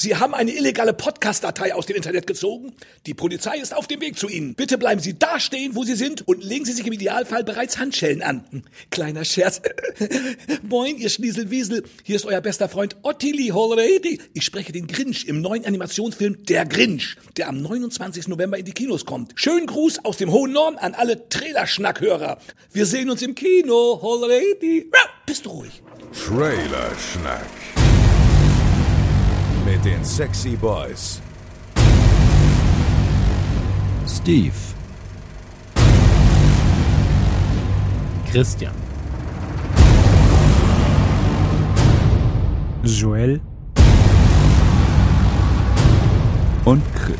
Sie haben eine illegale Podcast-Datei aus dem Internet gezogen. Die Polizei ist auf dem Weg zu Ihnen. Bitte bleiben Sie da stehen, wo Sie sind und legen Sie sich im Idealfall bereits Handschellen an. Kleiner Scherz. Moin, ihr Schnieselwiesel. Hier ist euer bester Freund Ottilie Holredi. Ich spreche den Grinch im neuen Animationsfilm Der Grinch, der am 29. November in die Kinos kommt. Schönen Gruß aus dem hohen Norden an alle Trailerschnackhörer. Wir sehen uns im Kino, Holredi. Bist du ruhig. Trailerschnack mit den Sexy Boys. Steve. Christian. Joel. Und Chris.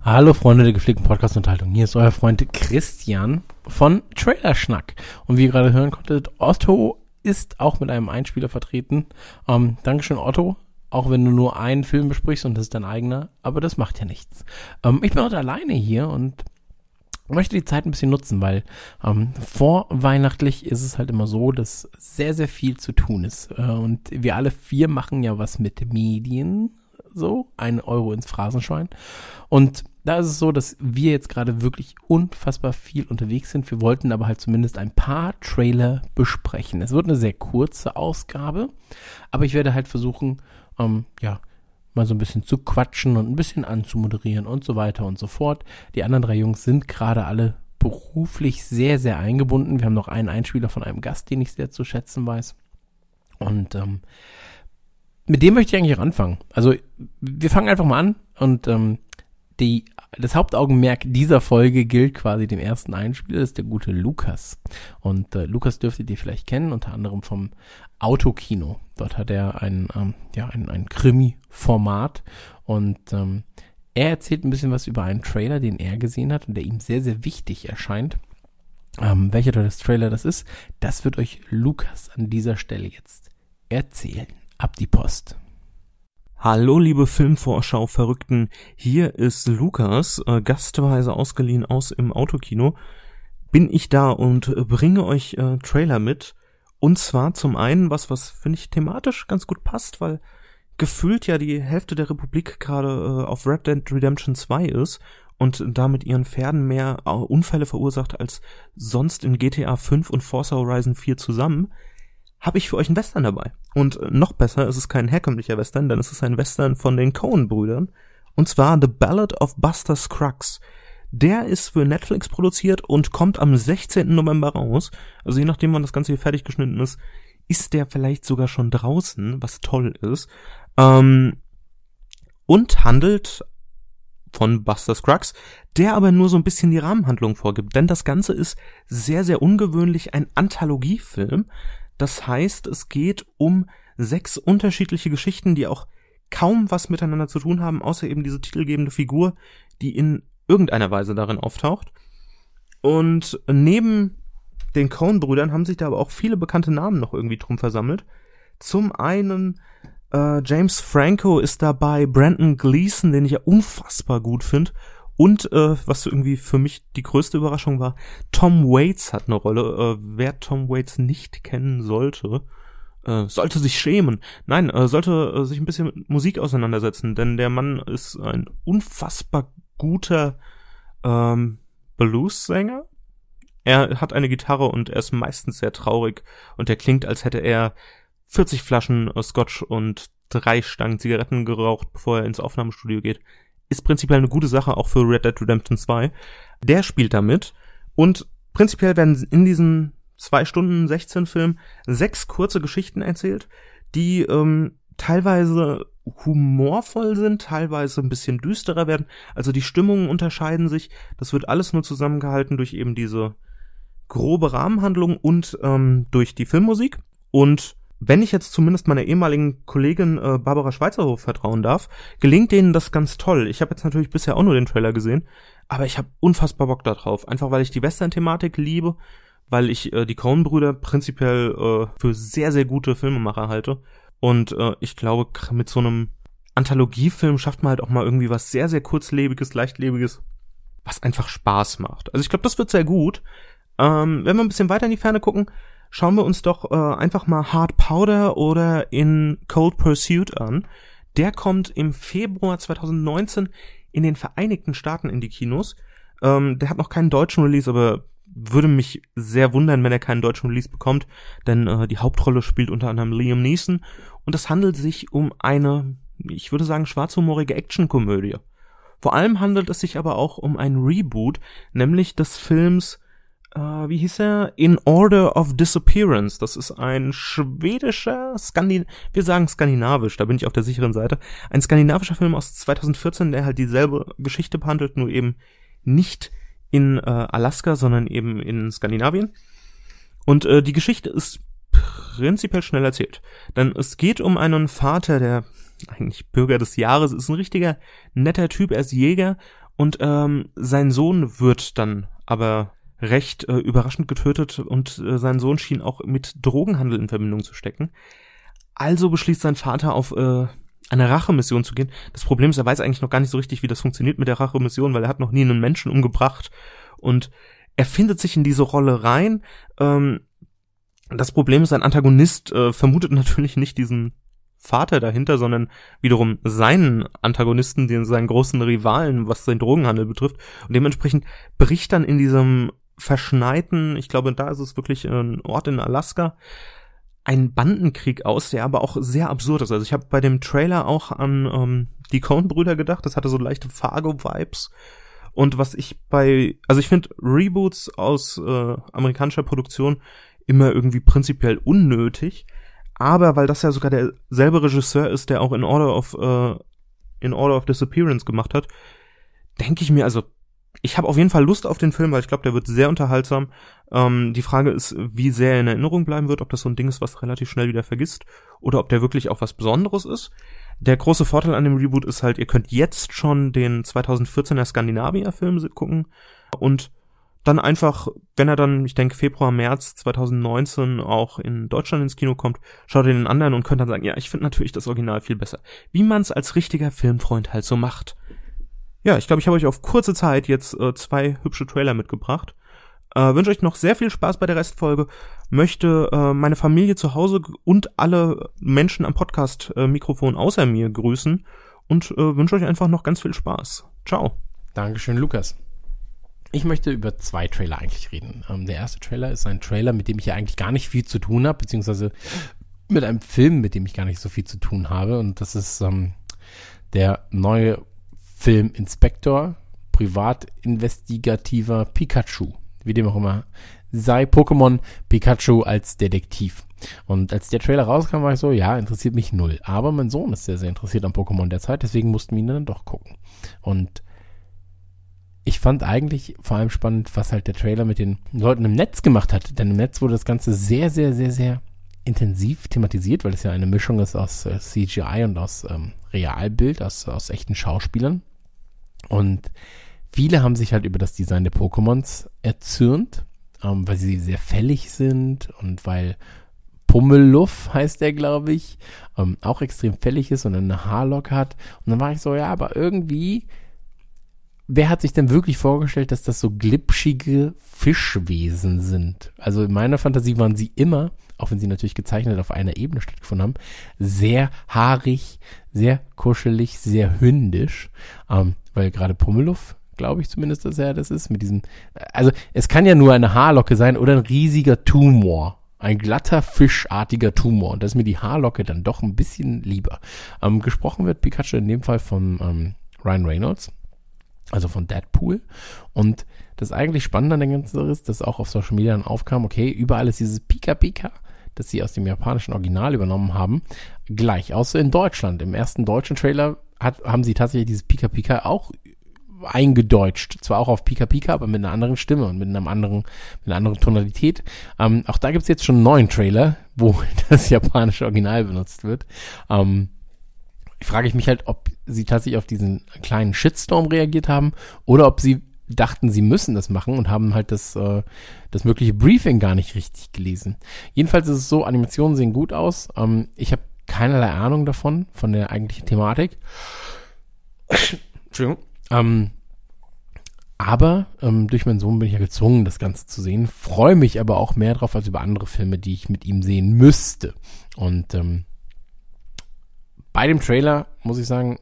Hallo Freunde der gepflegten Podcast-Unterhaltung. Hier ist euer Freund Christian von Trailerschnack. Und wie ihr gerade hören konntet, Otto ist auch mit einem Einspieler vertreten. Ähm, Dankeschön, Otto. Auch wenn du nur einen Film besprichst und das ist dein eigener, aber das macht ja nichts. Ähm, ich bin heute alleine hier und möchte die Zeit ein bisschen nutzen, weil ähm, vorweihnachtlich ist es halt immer so, dass sehr, sehr viel zu tun ist. Äh, und wir alle vier machen ja was mit Medien, so, ein Euro ins Phrasenschwein. Und da ist es so, dass wir jetzt gerade wirklich unfassbar viel unterwegs sind. Wir wollten aber halt zumindest ein paar Trailer besprechen. Es wird eine sehr kurze Ausgabe, aber ich werde halt versuchen, ähm, ja, mal so ein bisschen zu quatschen und ein bisschen anzumoderieren und so weiter und so fort. Die anderen drei Jungs sind gerade alle beruflich sehr, sehr eingebunden. Wir haben noch einen Einspieler von einem Gast, den ich sehr zu schätzen weiß. Und ähm, mit dem möchte ich eigentlich auch anfangen. Also wir fangen einfach mal an und ähm, die, das Hauptaugenmerk dieser Folge gilt quasi dem ersten Einspieler, das ist der gute Lukas. Und äh, Lukas dürftet ihr vielleicht kennen, unter anderem vom Autokino. Dort hat er ein, ähm, ja, ein, ein Krimi-Format und ähm, er erzählt ein bisschen was über einen Trailer, den er gesehen hat und der ihm sehr, sehr wichtig erscheint. Ähm, welcher das Trailer das ist, das wird euch Lukas an dieser Stelle jetzt erzählen. Ab die Post. Hallo liebe Filmvorschau-Verrückten, hier ist Lukas, äh, gastweise ausgeliehen aus im Autokino. Bin ich da und bringe euch äh, Trailer mit. Und zwar zum einen was, was finde ich thematisch ganz gut passt, weil gefühlt ja die Hälfte der Republik gerade äh, auf Red Dead Redemption 2 ist und da mit ihren Pferden mehr äh, Unfälle verursacht als sonst in GTA 5 und Forza Horizon 4 zusammen habe ich für euch einen Western dabei. Und noch besser, es ist kein herkömmlicher Western, denn es ist ein Western von den Coen-Brüdern. Und zwar The Ballad of Buster Scruggs. Der ist für Netflix produziert und kommt am 16. November raus. Also je nachdem, wann das Ganze hier fertig geschnitten ist, ist der vielleicht sogar schon draußen, was toll ist. Ähm, und handelt von Buster Scruggs, der aber nur so ein bisschen die Rahmenhandlung vorgibt. Denn das Ganze ist sehr, sehr ungewöhnlich ein Anthologiefilm. Das heißt, es geht um sechs unterschiedliche Geschichten, die auch kaum was miteinander zu tun haben, außer eben diese titelgebende Figur, die in irgendeiner Weise darin auftaucht. Und neben den Coen-Brüdern haben sich da aber auch viele bekannte Namen noch irgendwie drum versammelt. Zum einen äh, James Franco ist dabei, Brandon Gleason, den ich ja unfassbar gut finde, und äh, was irgendwie für mich die größte Überraschung war, Tom Waits hat eine Rolle. Äh, wer Tom Waits nicht kennen sollte, äh, sollte sich schämen. Nein, äh, sollte äh, sich ein bisschen mit Musik auseinandersetzen, denn der Mann ist ein unfassbar guter ähm, Blues-Sänger. Er hat eine Gitarre und er ist meistens sehr traurig und er klingt, als hätte er 40 Flaschen äh, Scotch und drei Stangen Zigaretten geraucht, bevor er ins Aufnahmestudio geht ist prinzipiell eine gute Sache, auch für Red Dead Redemption 2. Der spielt damit und prinzipiell werden in diesen zwei Stunden 16 Film sechs kurze Geschichten erzählt, die ähm, teilweise humorvoll sind, teilweise ein bisschen düsterer werden. Also die Stimmungen unterscheiden sich. Das wird alles nur zusammengehalten durch eben diese grobe Rahmenhandlung und ähm, durch die Filmmusik. Und wenn ich jetzt zumindest meiner ehemaligen Kollegin äh, Barbara Schweizerhof vertrauen darf, gelingt denen das ganz toll. Ich habe jetzt natürlich bisher auch nur den Trailer gesehen, aber ich habe unfassbar Bock darauf. Einfach weil ich die Western-Thematik liebe, weil ich äh, die Coen-Brüder prinzipiell äh, für sehr, sehr gute Filmemacher halte. Und äh, ich glaube, mit so einem Anthologiefilm schafft man halt auch mal irgendwie was sehr, sehr kurzlebiges, leichtlebiges, was einfach Spaß macht. Also ich glaube, das wird sehr gut. Ähm, wenn wir ein bisschen weiter in die Ferne gucken, schauen wir uns doch äh, einfach mal Hard Powder oder in Cold Pursuit an. Der kommt im Februar 2019 in den Vereinigten Staaten in die Kinos. Ähm, der hat noch keinen deutschen Release, aber würde mich sehr wundern, wenn er keinen deutschen Release bekommt, denn äh, die Hauptrolle spielt unter anderem Liam Neeson und es handelt sich um eine, ich würde sagen, schwarzhumorige Actionkomödie. Vor allem handelt es sich aber auch um ein Reboot, nämlich des Films, wie hieß er? In Order of Disappearance. Das ist ein schwedischer, Skandin wir sagen skandinavisch, da bin ich auf der sicheren Seite. Ein skandinavischer Film aus 2014, der halt dieselbe Geschichte behandelt, nur eben nicht in äh, Alaska, sondern eben in Skandinavien. Und äh, die Geschichte ist prinzipiell schnell erzählt. Denn es geht um einen Vater, der eigentlich Bürger des Jahres ist, ein richtiger netter Typ, er ist Jäger und ähm, sein Sohn wird dann aber recht äh, überraschend getötet und äh, sein Sohn schien auch mit Drogenhandel in Verbindung zu stecken. Also beschließt sein Vater auf äh, eine Rachemission zu gehen. Das Problem ist, er weiß eigentlich noch gar nicht so richtig, wie das funktioniert mit der Rachemission, weil er hat noch nie einen Menschen umgebracht und er findet sich in diese Rolle rein. Ähm, das Problem ist, sein Antagonist äh, vermutet natürlich nicht diesen Vater dahinter, sondern wiederum seinen Antagonisten, den seinen großen Rivalen, was den Drogenhandel betrifft. Und dementsprechend bricht dann in diesem verschneiten, ich glaube, da ist es wirklich ein Ort in Alaska, ein Bandenkrieg aus, der aber auch sehr absurd ist. Also ich habe bei dem Trailer auch an ähm, die Coen-Brüder gedacht, das hatte so leichte Fargo-Vibes. Und was ich bei, also ich finde Reboots aus äh, amerikanischer Produktion immer irgendwie prinzipiell unnötig, aber weil das ja sogar derselbe Regisseur ist, der auch in Order of äh, in Order of Disappearance gemacht hat, denke ich mir, also ich habe auf jeden Fall Lust auf den Film, weil ich glaube, der wird sehr unterhaltsam. Ähm, die Frage ist, wie sehr er in Erinnerung bleiben wird, ob das so ein Ding ist, was relativ schnell wieder vergisst, oder ob der wirklich auch was Besonderes ist. Der große Vorteil an dem Reboot ist halt, ihr könnt jetzt schon den 2014er Skandinavier-Film gucken und dann einfach, wenn er dann, ich denke, Februar, März 2019 auch in Deutschland ins Kino kommt, schaut ihr den anderen und könnt dann sagen, ja, ich finde natürlich das Original viel besser. Wie man es als richtiger Filmfreund halt so macht. Ja, ich glaube, ich habe euch auf kurze Zeit jetzt äh, zwei hübsche Trailer mitgebracht. Äh, wünsche euch noch sehr viel Spaß bei der Restfolge. Möchte äh, meine Familie zu Hause und alle Menschen am Podcast-Mikrofon außer mir grüßen und äh, wünsche euch einfach noch ganz viel Spaß. Ciao. Dankeschön, Lukas. Ich möchte über zwei Trailer eigentlich reden. Ähm, der erste Trailer ist ein Trailer, mit dem ich ja eigentlich gar nicht viel zu tun habe, beziehungsweise mit einem Film, mit dem ich gar nicht so viel zu tun habe. Und das ist ähm, der neue Film Inspektor, privatinvestigativer Pikachu, wie dem auch immer sei Pokémon Pikachu als Detektiv. Und als der Trailer rauskam, war ich so, ja, interessiert mich null. Aber mein Sohn ist sehr, sehr interessiert an Pokémon derzeit, deswegen mussten wir ihn dann doch gucken. Und ich fand eigentlich vor allem spannend, was halt der Trailer mit den Leuten im Netz gemacht hat. Denn im Netz wurde das Ganze sehr, sehr, sehr, sehr intensiv thematisiert, weil es ja eine Mischung ist aus äh, CGI und aus ähm, Realbild, aus, aus echten Schauspielern. Und viele haben sich halt über das Design der Pokémons erzürnt, ähm, weil sie sehr fällig sind und weil Pummeluff heißt der, glaube ich, ähm, auch extrem fällig ist und eine Haarlock hat. Und dann war ich so, ja, aber irgendwie wer hat sich denn wirklich vorgestellt, dass das so glitschige Fischwesen sind? Also in meiner Fantasie waren sie immer, auch wenn sie natürlich gezeichnet auf einer Ebene stattgefunden haben, sehr haarig, sehr kuschelig, sehr hündisch, ähm, weil gerade Pummeluff glaube ich zumindest, dass er das ist, mit diesem, also es kann ja nur eine Haarlocke sein oder ein riesiger Tumor. Ein glatter, fischartiger Tumor. Und das ist mir die Haarlocke dann doch ein bisschen lieber. Ähm, gesprochen wird Pikachu in dem Fall von ähm, Ryan Reynolds also von Deadpool. Und das eigentlich Spannende an der ganzen Sache ist, dass auch auf Social Media dann aufkam, okay, überall ist dieses Pika Pika, das sie aus dem japanischen Original übernommen haben, gleich. Außer in Deutschland. Im ersten deutschen Trailer hat, haben sie tatsächlich dieses Pika Pika auch eingedeutscht. Zwar auch auf Pika Pika, aber mit einer anderen Stimme und mit einem anderen, mit einer anderen Tonalität. Ähm, auch da gibt's jetzt schon einen neuen Trailer, wo das japanische Original benutzt wird. Ähm, frage ich mich halt, ob sie tatsächlich auf diesen kleinen Shitstorm reagiert haben oder ob sie dachten, sie müssen das machen und haben halt das, äh, das mögliche Briefing gar nicht richtig gelesen. Jedenfalls ist es so, Animationen sehen gut aus. Ähm, ich habe keinerlei Ahnung davon, von der eigentlichen Thematik. Entschuldigung. Ähm, aber ähm, durch meinen Sohn bin ich ja gezwungen, das Ganze zu sehen. Freue mich aber auch mehr drauf als über andere Filme, die ich mit ihm sehen müsste. Und ähm, bei dem Trailer muss ich sagen,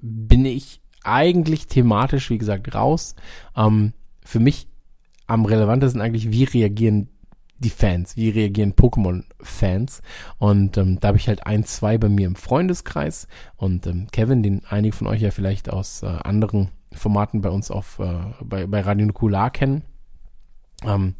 bin ich eigentlich thematisch, wie gesagt, raus. Ähm, für mich am relevantesten eigentlich, wie reagieren die Fans, wie reagieren Pokémon-Fans. Und ähm, da habe ich halt ein, zwei bei mir im Freundeskreis. Und ähm, Kevin, den einige von euch ja vielleicht aus äh, anderen Formaten bei uns auf äh, bei, bei Radio Nukular kennen, ähm,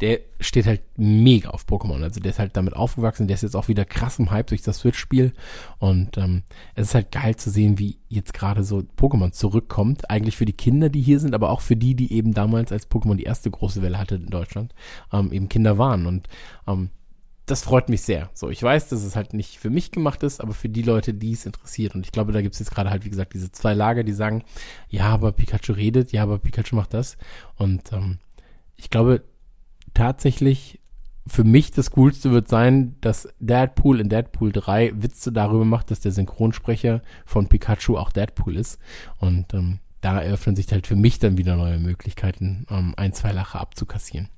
der steht halt mega auf Pokémon. Also der ist halt damit aufgewachsen. Der ist jetzt auch wieder krass im Hype durch das Switch-Spiel. Und ähm, es ist halt geil zu sehen, wie jetzt gerade so Pokémon zurückkommt. Eigentlich für die Kinder, die hier sind, aber auch für die, die eben damals, als Pokémon die erste große Welle hatte in Deutschland, ähm, eben Kinder waren. Und ähm, das freut mich sehr. So, ich weiß, dass es halt nicht für mich gemacht ist, aber für die Leute, die es interessiert. Und ich glaube, da gibt es jetzt gerade halt, wie gesagt, diese zwei Lager, die sagen, ja, aber Pikachu redet, ja, aber Pikachu macht das. Und ähm, ich glaube tatsächlich, für mich das Coolste wird sein, dass Deadpool in Deadpool 3 Witze darüber macht, dass der Synchronsprecher von Pikachu auch Deadpool ist. Und ähm, da eröffnen sich halt für mich dann wieder neue Möglichkeiten, ähm, ein, zwei Lacher abzukassieren.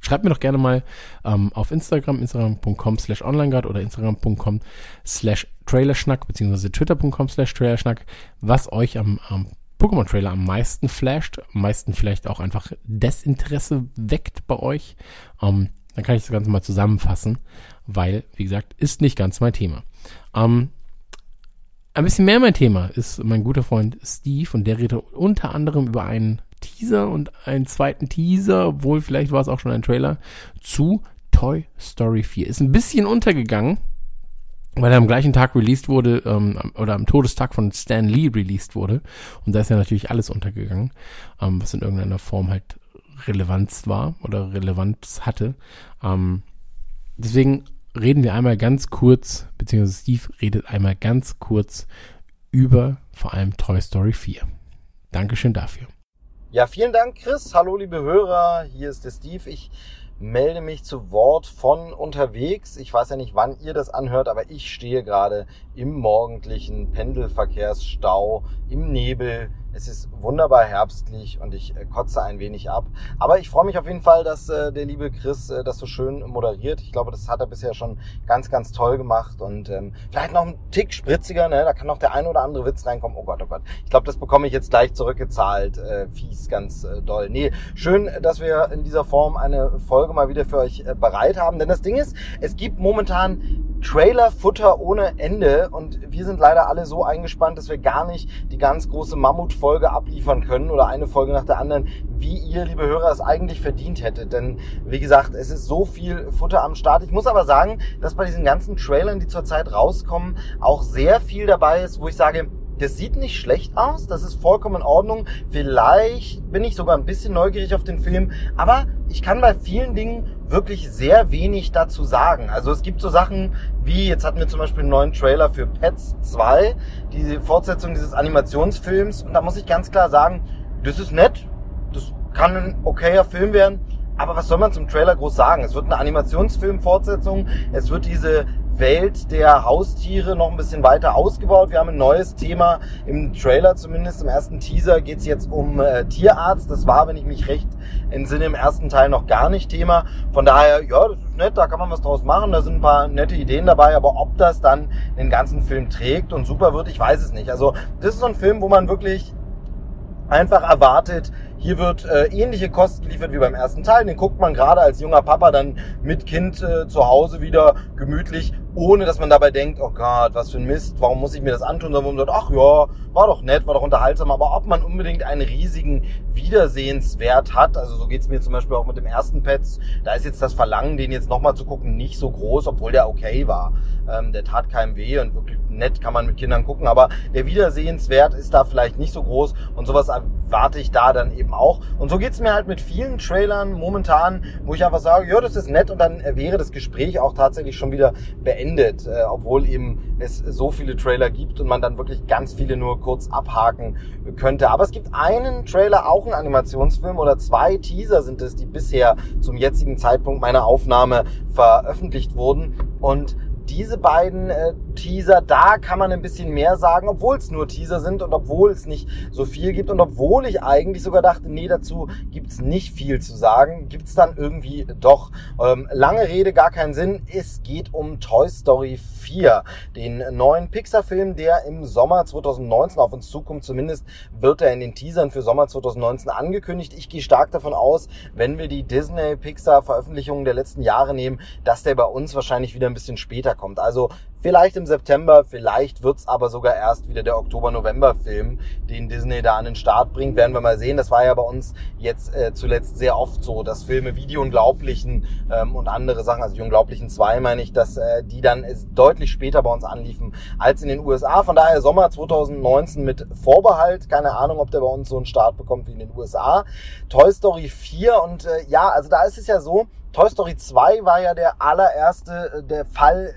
Schreibt mir doch gerne mal ähm, auf Instagram, instagram.com slash onlineguard oder instagram.com slash trailerschnack, beziehungsweise twitter.com slash trailerschnack, was euch am, am Pokémon-Trailer am meisten flasht, am meisten vielleicht auch einfach Desinteresse weckt bei euch, ähm, dann kann ich das Ganze mal zusammenfassen, weil, wie gesagt, ist nicht ganz mein Thema. Ähm, ein bisschen mehr mein Thema ist mein guter Freund Steve und der redet unter anderem über einen Teaser und einen zweiten Teaser, obwohl vielleicht war es auch schon ein Trailer, zu Toy Story 4. Ist ein bisschen untergegangen, weil er am gleichen Tag released wurde, ähm, oder am Todestag von Stan Lee released wurde. Und da ist ja natürlich alles untergegangen, ähm, was in irgendeiner Form halt Relevanz war oder Relevanz hatte. Ähm, deswegen reden wir einmal ganz kurz, beziehungsweise Steve redet einmal ganz kurz über vor allem Toy Story 4. Dankeschön dafür. Ja, vielen Dank, Chris. Hallo, liebe Hörer. Hier ist der Steve. Ich melde mich zu Wort von unterwegs. Ich weiß ja nicht, wann ihr das anhört, aber ich stehe gerade im morgendlichen Pendelverkehrsstau, im Nebel, es ist wunderbar herbstlich und ich äh, kotze ein wenig ab. Aber ich freue mich auf jeden Fall, dass äh, der liebe Chris äh, das so schön moderiert. Ich glaube, das hat er bisher schon ganz, ganz toll gemacht und ähm, vielleicht noch ein Tick spritziger. Ne? Da kann noch der ein oder andere Witz reinkommen. Oh Gott, oh Gott. Ich glaube, das bekomme ich jetzt gleich zurückgezahlt. Äh, fies, ganz äh, doll. Nee, schön, dass wir in dieser Form eine Folge mal wieder für euch äh, bereit haben. Denn das Ding ist, es gibt momentan Trailer-Futter ohne Ende und wir sind leider alle so eingespannt, dass wir gar nicht die ganz große Mammutfolge abliefern können oder eine Folge nach der anderen, wie ihr, liebe Hörer, es eigentlich verdient hättet. Denn wie gesagt, es ist so viel Futter am Start. Ich muss aber sagen, dass bei diesen ganzen Trailern, die zurzeit rauskommen, auch sehr viel dabei ist, wo ich sage, das sieht nicht schlecht aus, das ist vollkommen in Ordnung. Vielleicht bin ich sogar ein bisschen neugierig auf den Film, aber ich kann bei vielen Dingen wirklich sehr wenig dazu sagen. Also es gibt so Sachen wie, jetzt hatten wir zum Beispiel einen neuen Trailer für Pets 2, die Fortsetzung dieses Animationsfilms. Und da muss ich ganz klar sagen, das ist nett, das kann ein okayer Film werden, aber was soll man zum Trailer groß sagen? Es wird eine Animationsfilm-Fortsetzung, es wird diese Welt der Haustiere noch ein bisschen weiter ausgebaut. Wir haben ein neues Thema im Trailer, zumindest im ersten Teaser geht es jetzt um äh, Tierarzt. Das war, wenn ich mich recht entsinne, im ersten Teil noch gar nicht Thema. Von daher, ja, das ist nett, da kann man was draus machen. Da sind ein paar nette Ideen dabei, aber ob das dann den ganzen Film trägt und super wird, ich weiß es nicht. Also das ist so ein Film, wo man wirklich einfach erwartet, hier wird äh, ähnliche Kost geliefert wie beim ersten Teil. Den guckt man gerade als junger Papa dann mit Kind äh, zu Hause wieder gemütlich, ohne dass man dabei denkt, oh Gott, was für ein Mist, warum muss ich mir das antun? Sondern man sagt, ach ja, war doch nett, war doch unterhaltsam. Aber ob man unbedingt einen riesigen Wiedersehenswert hat, also so geht's mir zum Beispiel auch mit dem ersten Pets, da ist jetzt das Verlangen, den jetzt nochmal zu gucken, nicht so groß, obwohl der okay war. Ähm, der tat keinem weh und wirklich nett kann man mit Kindern gucken, aber der Wiedersehenswert ist da vielleicht nicht so groß und sowas erwarte ich da dann eben auch. Und so geht's mir halt mit vielen Trailern momentan, wo ich einfach sage, ja, das ist nett und dann wäre das Gespräch auch tatsächlich schon wieder beendet, äh, obwohl eben es so viele Trailer gibt und man dann wirklich ganz viele nur kurz abhaken könnte. Aber es gibt einen Trailer, auch einen Animationsfilm oder zwei Teaser sind es, die bisher zum jetzigen Zeitpunkt meiner Aufnahme veröffentlicht wurden und diese beiden äh, Teaser, da kann man ein bisschen mehr sagen, obwohl es nur Teaser sind und obwohl es nicht so viel gibt und obwohl ich eigentlich sogar dachte, nee, dazu gibt's nicht viel zu sagen, gibt's dann irgendwie doch. Ähm, lange Rede, gar keinen Sinn. Es geht um Toy Story 4, den neuen Pixar-Film, der im Sommer 2019 auf uns zukommt. Zumindest wird er in den Teasern für Sommer 2019 angekündigt. Ich gehe stark davon aus, wenn wir die Disney-Pixar-Veröffentlichungen der letzten Jahre nehmen, dass der bei uns wahrscheinlich wieder ein bisschen später kommt. Also Vielleicht im September, vielleicht wird's aber sogar erst wieder der Oktober-November-Film, den Disney da an den Start bringt. Werden wir mal sehen. Das war ja bei uns jetzt äh, zuletzt sehr oft so, dass Filme wie die Unglaublichen ähm, und andere Sachen, also die Unglaublichen 2 meine ich, dass äh, die dann deutlich später bei uns anliefen als in den USA. Von daher Sommer 2019 mit Vorbehalt. Keine Ahnung, ob der bei uns so einen Start bekommt wie in den USA. Toy Story 4 und äh, ja, also da ist es ja so, Toy Story 2 war ja der allererste äh, der Fall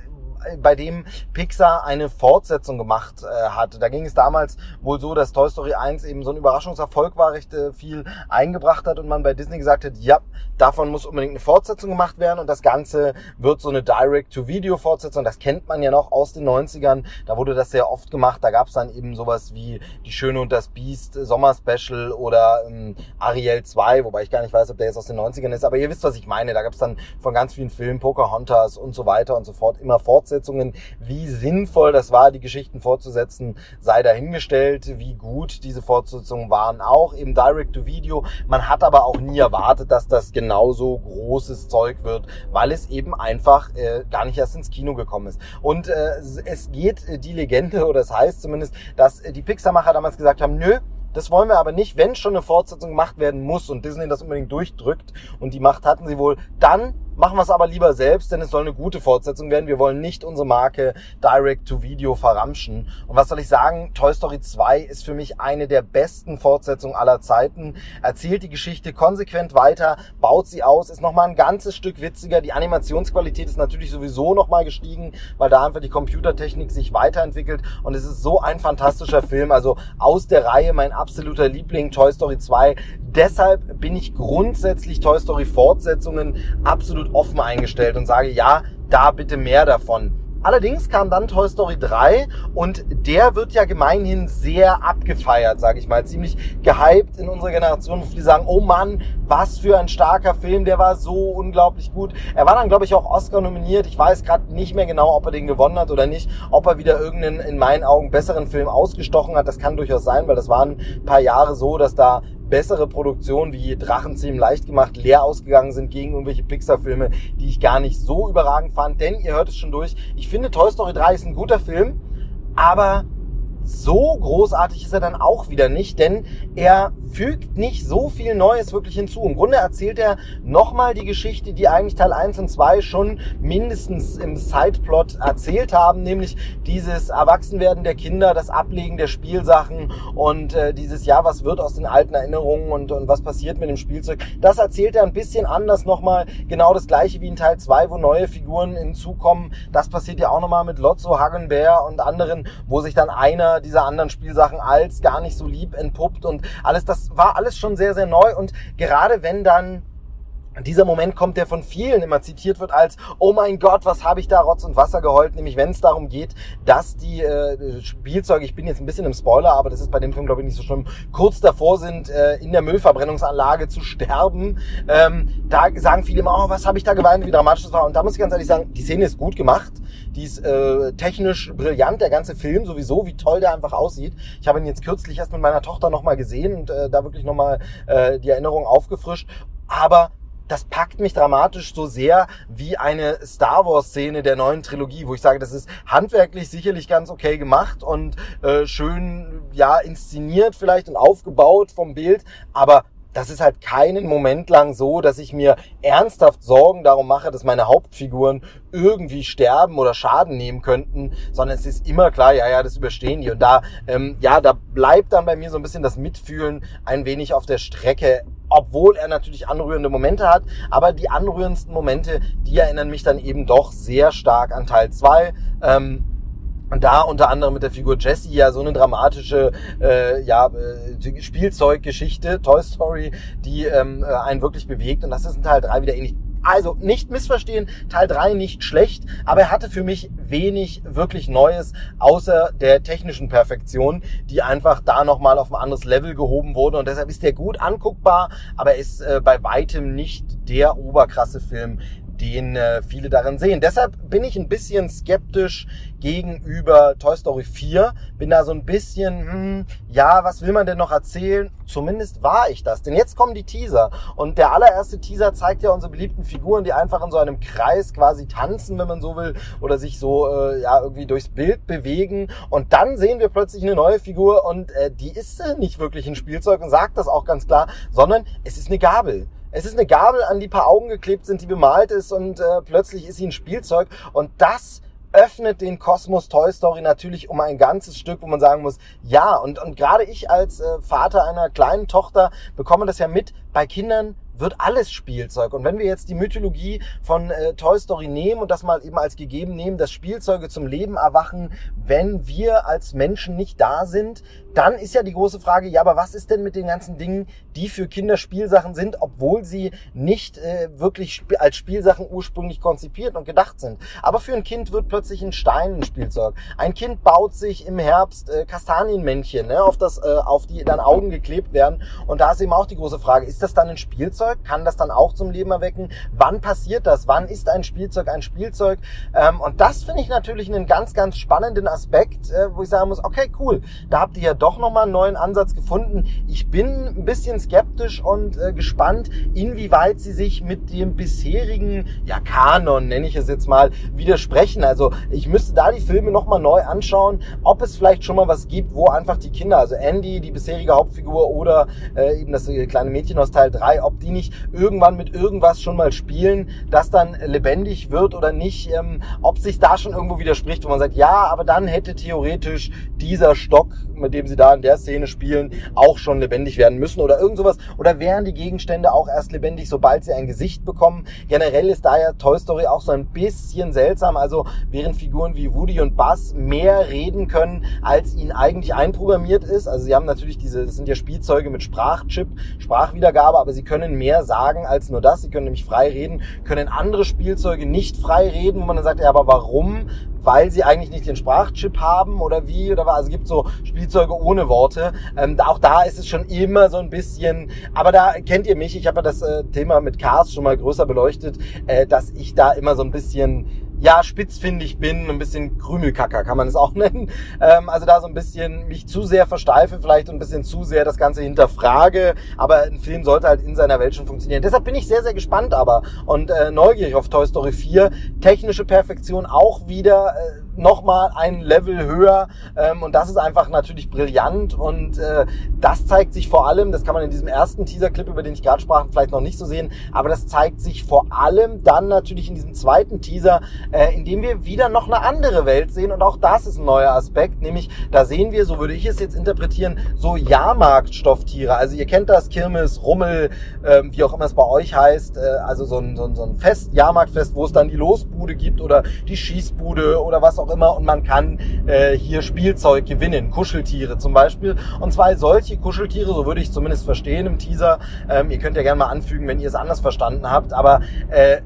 bei dem Pixar eine Fortsetzung gemacht äh, hat. Da ging es damals wohl so, dass Toy Story 1 eben so ein Überraschungserfolg war, recht äh, viel eingebracht hat und man bei Disney gesagt hat, ja, davon muss unbedingt eine Fortsetzung gemacht werden und das Ganze wird so eine Direct-to-Video-Fortsetzung. Das kennt man ja noch aus den 90ern. Da wurde das sehr oft gemacht. Da gab es dann eben sowas wie Die Schöne und das Biest, Sommer-Special oder ähm, Ariel 2, wobei ich gar nicht weiß, ob der jetzt aus den 90ern ist. Aber ihr wisst, was ich meine. Da gab es dann von ganz vielen Filmen, Pocahontas und so weiter und so fort immer Fortsetzungen Fortsetzungen. Wie sinnvoll das war, die Geschichten fortzusetzen, sei dahingestellt. Wie gut diese Fortsetzungen waren auch eben Direct-to-Video. Man hat aber auch nie erwartet, dass das genauso großes Zeug wird, weil es eben einfach äh, gar nicht erst ins Kino gekommen ist. Und äh, es geht äh, die Legende, oder es das heißt zumindest, dass äh, die Pixar-Macher damals gesagt haben, nö, das wollen wir aber nicht, wenn schon eine Fortsetzung gemacht werden muss und Disney das unbedingt durchdrückt und die Macht hatten sie wohl, dann machen wir es aber lieber selbst, denn es soll eine gute Fortsetzung werden. Wir wollen nicht unsere Marke Direct-to-Video verramschen. Und was soll ich sagen? Toy Story 2 ist für mich eine der besten Fortsetzungen aller Zeiten. Erzählt die Geschichte konsequent weiter, baut sie aus, ist nochmal ein ganzes Stück witziger. Die Animationsqualität ist natürlich sowieso nochmal gestiegen, weil da einfach die Computertechnik sich weiterentwickelt. Und es ist so ein fantastischer Film. Also aus der Reihe mein absoluter Liebling Toy Story 2. Deshalb bin ich grundsätzlich Toy Story Fortsetzungen absolut offen eingestellt und sage, ja, da bitte mehr davon. Allerdings kam dann Toy Story 3 und der wird ja gemeinhin sehr abgefeiert, sage ich mal, ziemlich gehypt in unserer Generation, viele sagen, oh Mann, was für ein starker Film, der war so unglaublich gut. Er war dann, glaube ich, auch Oscar nominiert. Ich weiß gerade nicht mehr genau, ob er den gewonnen hat oder nicht, ob er wieder irgendeinen in meinen Augen besseren Film ausgestochen hat. Das kann durchaus sein, weil das waren ein paar Jahre so, dass da bessere Produktionen wie Drachenzähmen leicht gemacht leer ausgegangen sind gegen irgendwelche Pixar-Filme, die ich gar nicht so überragend fand. Denn ihr hört es schon durch, ich finde Toy Story 3 ist ein guter Film, aber so großartig ist er dann auch wieder nicht, denn er fügt nicht so viel Neues wirklich hinzu. Im Grunde erzählt er nochmal die Geschichte, die eigentlich Teil 1 und 2 schon mindestens im Sideplot erzählt haben, nämlich dieses Erwachsenwerden der Kinder, das Ablegen der Spielsachen und äh, dieses, ja, was wird aus den alten Erinnerungen und, und was passiert mit dem Spielzeug. Das erzählt er ein bisschen anders nochmal. Genau das gleiche wie in Teil 2, wo neue Figuren hinzukommen. Das passiert ja auch nochmal mit Lotso, Hagenbär und anderen, wo sich dann einer dieser anderen Spielsachen als gar nicht so lieb entpuppt und alles, das war alles schon sehr, sehr neu und gerade wenn dann dieser Moment kommt, der von vielen immer zitiert wird als, oh mein Gott, was habe ich da Rotz und Wasser geheult, nämlich wenn es darum geht, dass die äh, Spielzeuge, ich bin jetzt ein bisschen im Spoiler, aber das ist bei dem Film glaube ich nicht so schlimm, kurz davor sind, äh, in der Müllverbrennungsanlage zu sterben. Ähm, da sagen viele immer, oh, was habe ich da geweint, wie dramatisch das war. Und da muss ich ganz ehrlich sagen, die Szene ist gut gemacht, die ist äh, technisch brillant, der ganze Film sowieso, wie toll der einfach aussieht. Ich habe ihn jetzt kürzlich erst mit meiner Tochter nochmal gesehen und äh, da wirklich nochmal äh, die Erinnerung aufgefrischt. Aber das packt mich dramatisch so sehr wie eine Star Wars Szene der neuen Trilogie, wo ich sage, das ist handwerklich sicherlich ganz okay gemacht und äh, schön ja inszeniert vielleicht und aufgebaut vom Bild, aber das ist halt keinen Moment lang so, dass ich mir ernsthaft Sorgen darum mache, dass meine Hauptfiguren irgendwie sterben oder Schaden nehmen könnten, sondern es ist immer klar, ja, ja, das überstehen die. Und da, ähm, ja, da bleibt dann bei mir so ein bisschen das Mitfühlen ein wenig auf der Strecke obwohl er natürlich anrührende Momente hat, aber die anrührendsten Momente, die erinnern mich dann eben doch sehr stark an Teil 2. Ähm, und da unter anderem mit der Figur Jessie ja so eine dramatische äh, ja, äh, Spielzeuggeschichte, Toy Story, die ähm, äh, einen wirklich bewegt. Und das ist in Teil 3 wieder ähnlich Also nicht missverstehen, Teil 3 nicht schlecht, aber er hatte für mich wenig wirklich Neues, außer der technischen Perfektion, die einfach da nochmal auf ein anderes Level gehoben wurde. Und deshalb ist der gut anguckbar, aber ist äh, bei weitem nicht der oberkrasse Film, den äh, viele darin sehen. Deshalb bin ich ein bisschen skeptisch gegenüber Toy Story 4. Bin da so ein bisschen, hm, ja, was will man denn noch erzählen? Zumindest war ich das. Denn jetzt kommen die Teaser. Und der allererste Teaser zeigt ja unsere beliebten Figuren, die einfach in so einem Kreis quasi tanzen, wenn man so will, oder sich so, äh, ja, irgendwie durchs Bild bewegen. Und dann sehen wir plötzlich eine neue Figur und äh, die ist äh, nicht wirklich ein Spielzeug und sagt das auch ganz klar, sondern es ist eine Gabel. Es ist eine Gabel, an die paar Augen geklebt sind, die bemalt ist und äh, plötzlich ist sie ein Spielzeug. Und das öffnet den Kosmos Toy Story natürlich um ein ganzes Stück, wo man sagen muss, ja, und, und gerade ich als äh, Vater einer kleinen Tochter bekomme das ja mit, bei Kindern wird alles Spielzeug. Und wenn wir jetzt die Mythologie von äh, Toy Story nehmen und das mal eben als gegeben nehmen, dass Spielzeuge zum Leben erwachen, wenn wir als Menschen nicht da sind, dann ist ja die große Frage, ja, aber was ist denn mit den ganzen Dingen, die für Kinder Spielsachen sind, obwohl sie nicht äh, wirklich sp als Spielsachen ursprünglich konzipiert und gedacht sind. Aber für ein Kind wird plötzlich ein Stein ein Spielzeug. Ein Kind baut sich im Herbst äh, Kastanienmännchen, ne, auf, das, äh, auf die dann Augen geklebt werden. Und da ist eben auch die große Frage, ist das dann ein Spielzeug? Kann das dann auch zum Leben erwecken? Wann passiert das? Wann ist ein Spielzeug ein Spielzeug? Ähm, und das finde ich natürlich einen ganz, ganz spannenden Aspekt, äh, wo ich sagen muss, okay, cool, da habt ihr ja doch doch nochmal einen neuen Ansatz gefunden. Ich bin ein bisschen skeptisch und äh, gespannt, inwieweit sie sich mit dem bisherigen, ja, Kanon, nenne ich es jetzt mal, widersprechen. Also ich müsste da die Filme nochmal neu anschauen, ob es vielleicht schon mal was gibt, wo einfach die Kinder, also Andy, die bisherige Hauptfigur oder äh, eben das äh, kleine Mädchen aus Teil 3, ob die nicht irgendwann mit irgendwas schon mal spielen, das dann lebendig wird oder nicht, ähm, ob sich da schon irgendwo widerspricht, wo man sagt, ja, aber dann hätte theoretisch dieser Stock, mit dem sie da in der Szene spielen, auch schon lebendig werden müssen oder irgend sowas. Oder wären die Gegenstände auch erst lebendig, sobald sie ein Gesicht bekommen? Generell ist da ja Toy Story auch so ein bisschen seltsam. Also während Figuren wie Woody und Buzz mehr reden können, als ihnen eigentlich einprogrammiert ist. Also sie haben natürlich diese, das sind ja Spielzeuge mit Sprachchip, Sprachwiedergabe, aber sie können mehr sagen als nur das. Sie können nämlich frei reden, können andere Spielzeuge nicht frei reden, wo man dann sagt, ja, aber warum? weil sie eigentlich nicht den Sprachchip haben oder wie oder was. Also es gibt so Spielzeuge ohne Worte. Ähm, auch da ist es schon immer so ein bisschen, aber da kennt ihr mich, ich habe ja das äh, Thema mit Cars schon mal größer beleuchtet, äh, dass ich da immer so ein bisschen ja, spitzfindig bin, ein bisschen Krümelkacker kann man es auch nennen. Ähm, also da so ein bisschen mich zu sehr versteife, vielleicht ein bisschen zu sehr das Ganze hinterfrage. Aber ein Film sollte halt in seiner Welt schon funktionieren. Deshalb bin ich sehr, sehr gespannt aber und äh, neugierig auf Toy Story 4. Technische Perfektion auch wieder. Äh, nochmal ein Level höher. Ähm, und das ist einfach natürlich brillant. Und äh, das zeigt sich vor allem, das kann man in diesem ersten Teaser-Clip, über den ich gerade sprach, vielleicht noch nicht so sehen, aber das zeigt sich vor allem dann natürlich in diesem zweiten Teaser, äh, in dem wir wieder noch eine andere Welt sehen. Und auch das ist ein neuer Aspekt, nämlich da sehen wir, so würde ich es jetzt interpretieren, so Jahrmarktstofftiere, also ihr kennt das, Kirmes, Rummel, äh, wie auch immer es bei euch heißt, äh, also so ein, so ein, so ein Fest, Jahrmarktfest, wo es dann die Losbude gibt oder die Schießbude oder was auch auch immer und man kann äh, hier Spielzeug gewinnen, Kuscheltiere zum Beispiel. Und zwar solche Kuscheltiere, so würde ich zumindest verstehen im Teaser. Ähm, ihr könnt ja gerne mal anfügen, wenn ihr es anders verstanden habt, aber äh,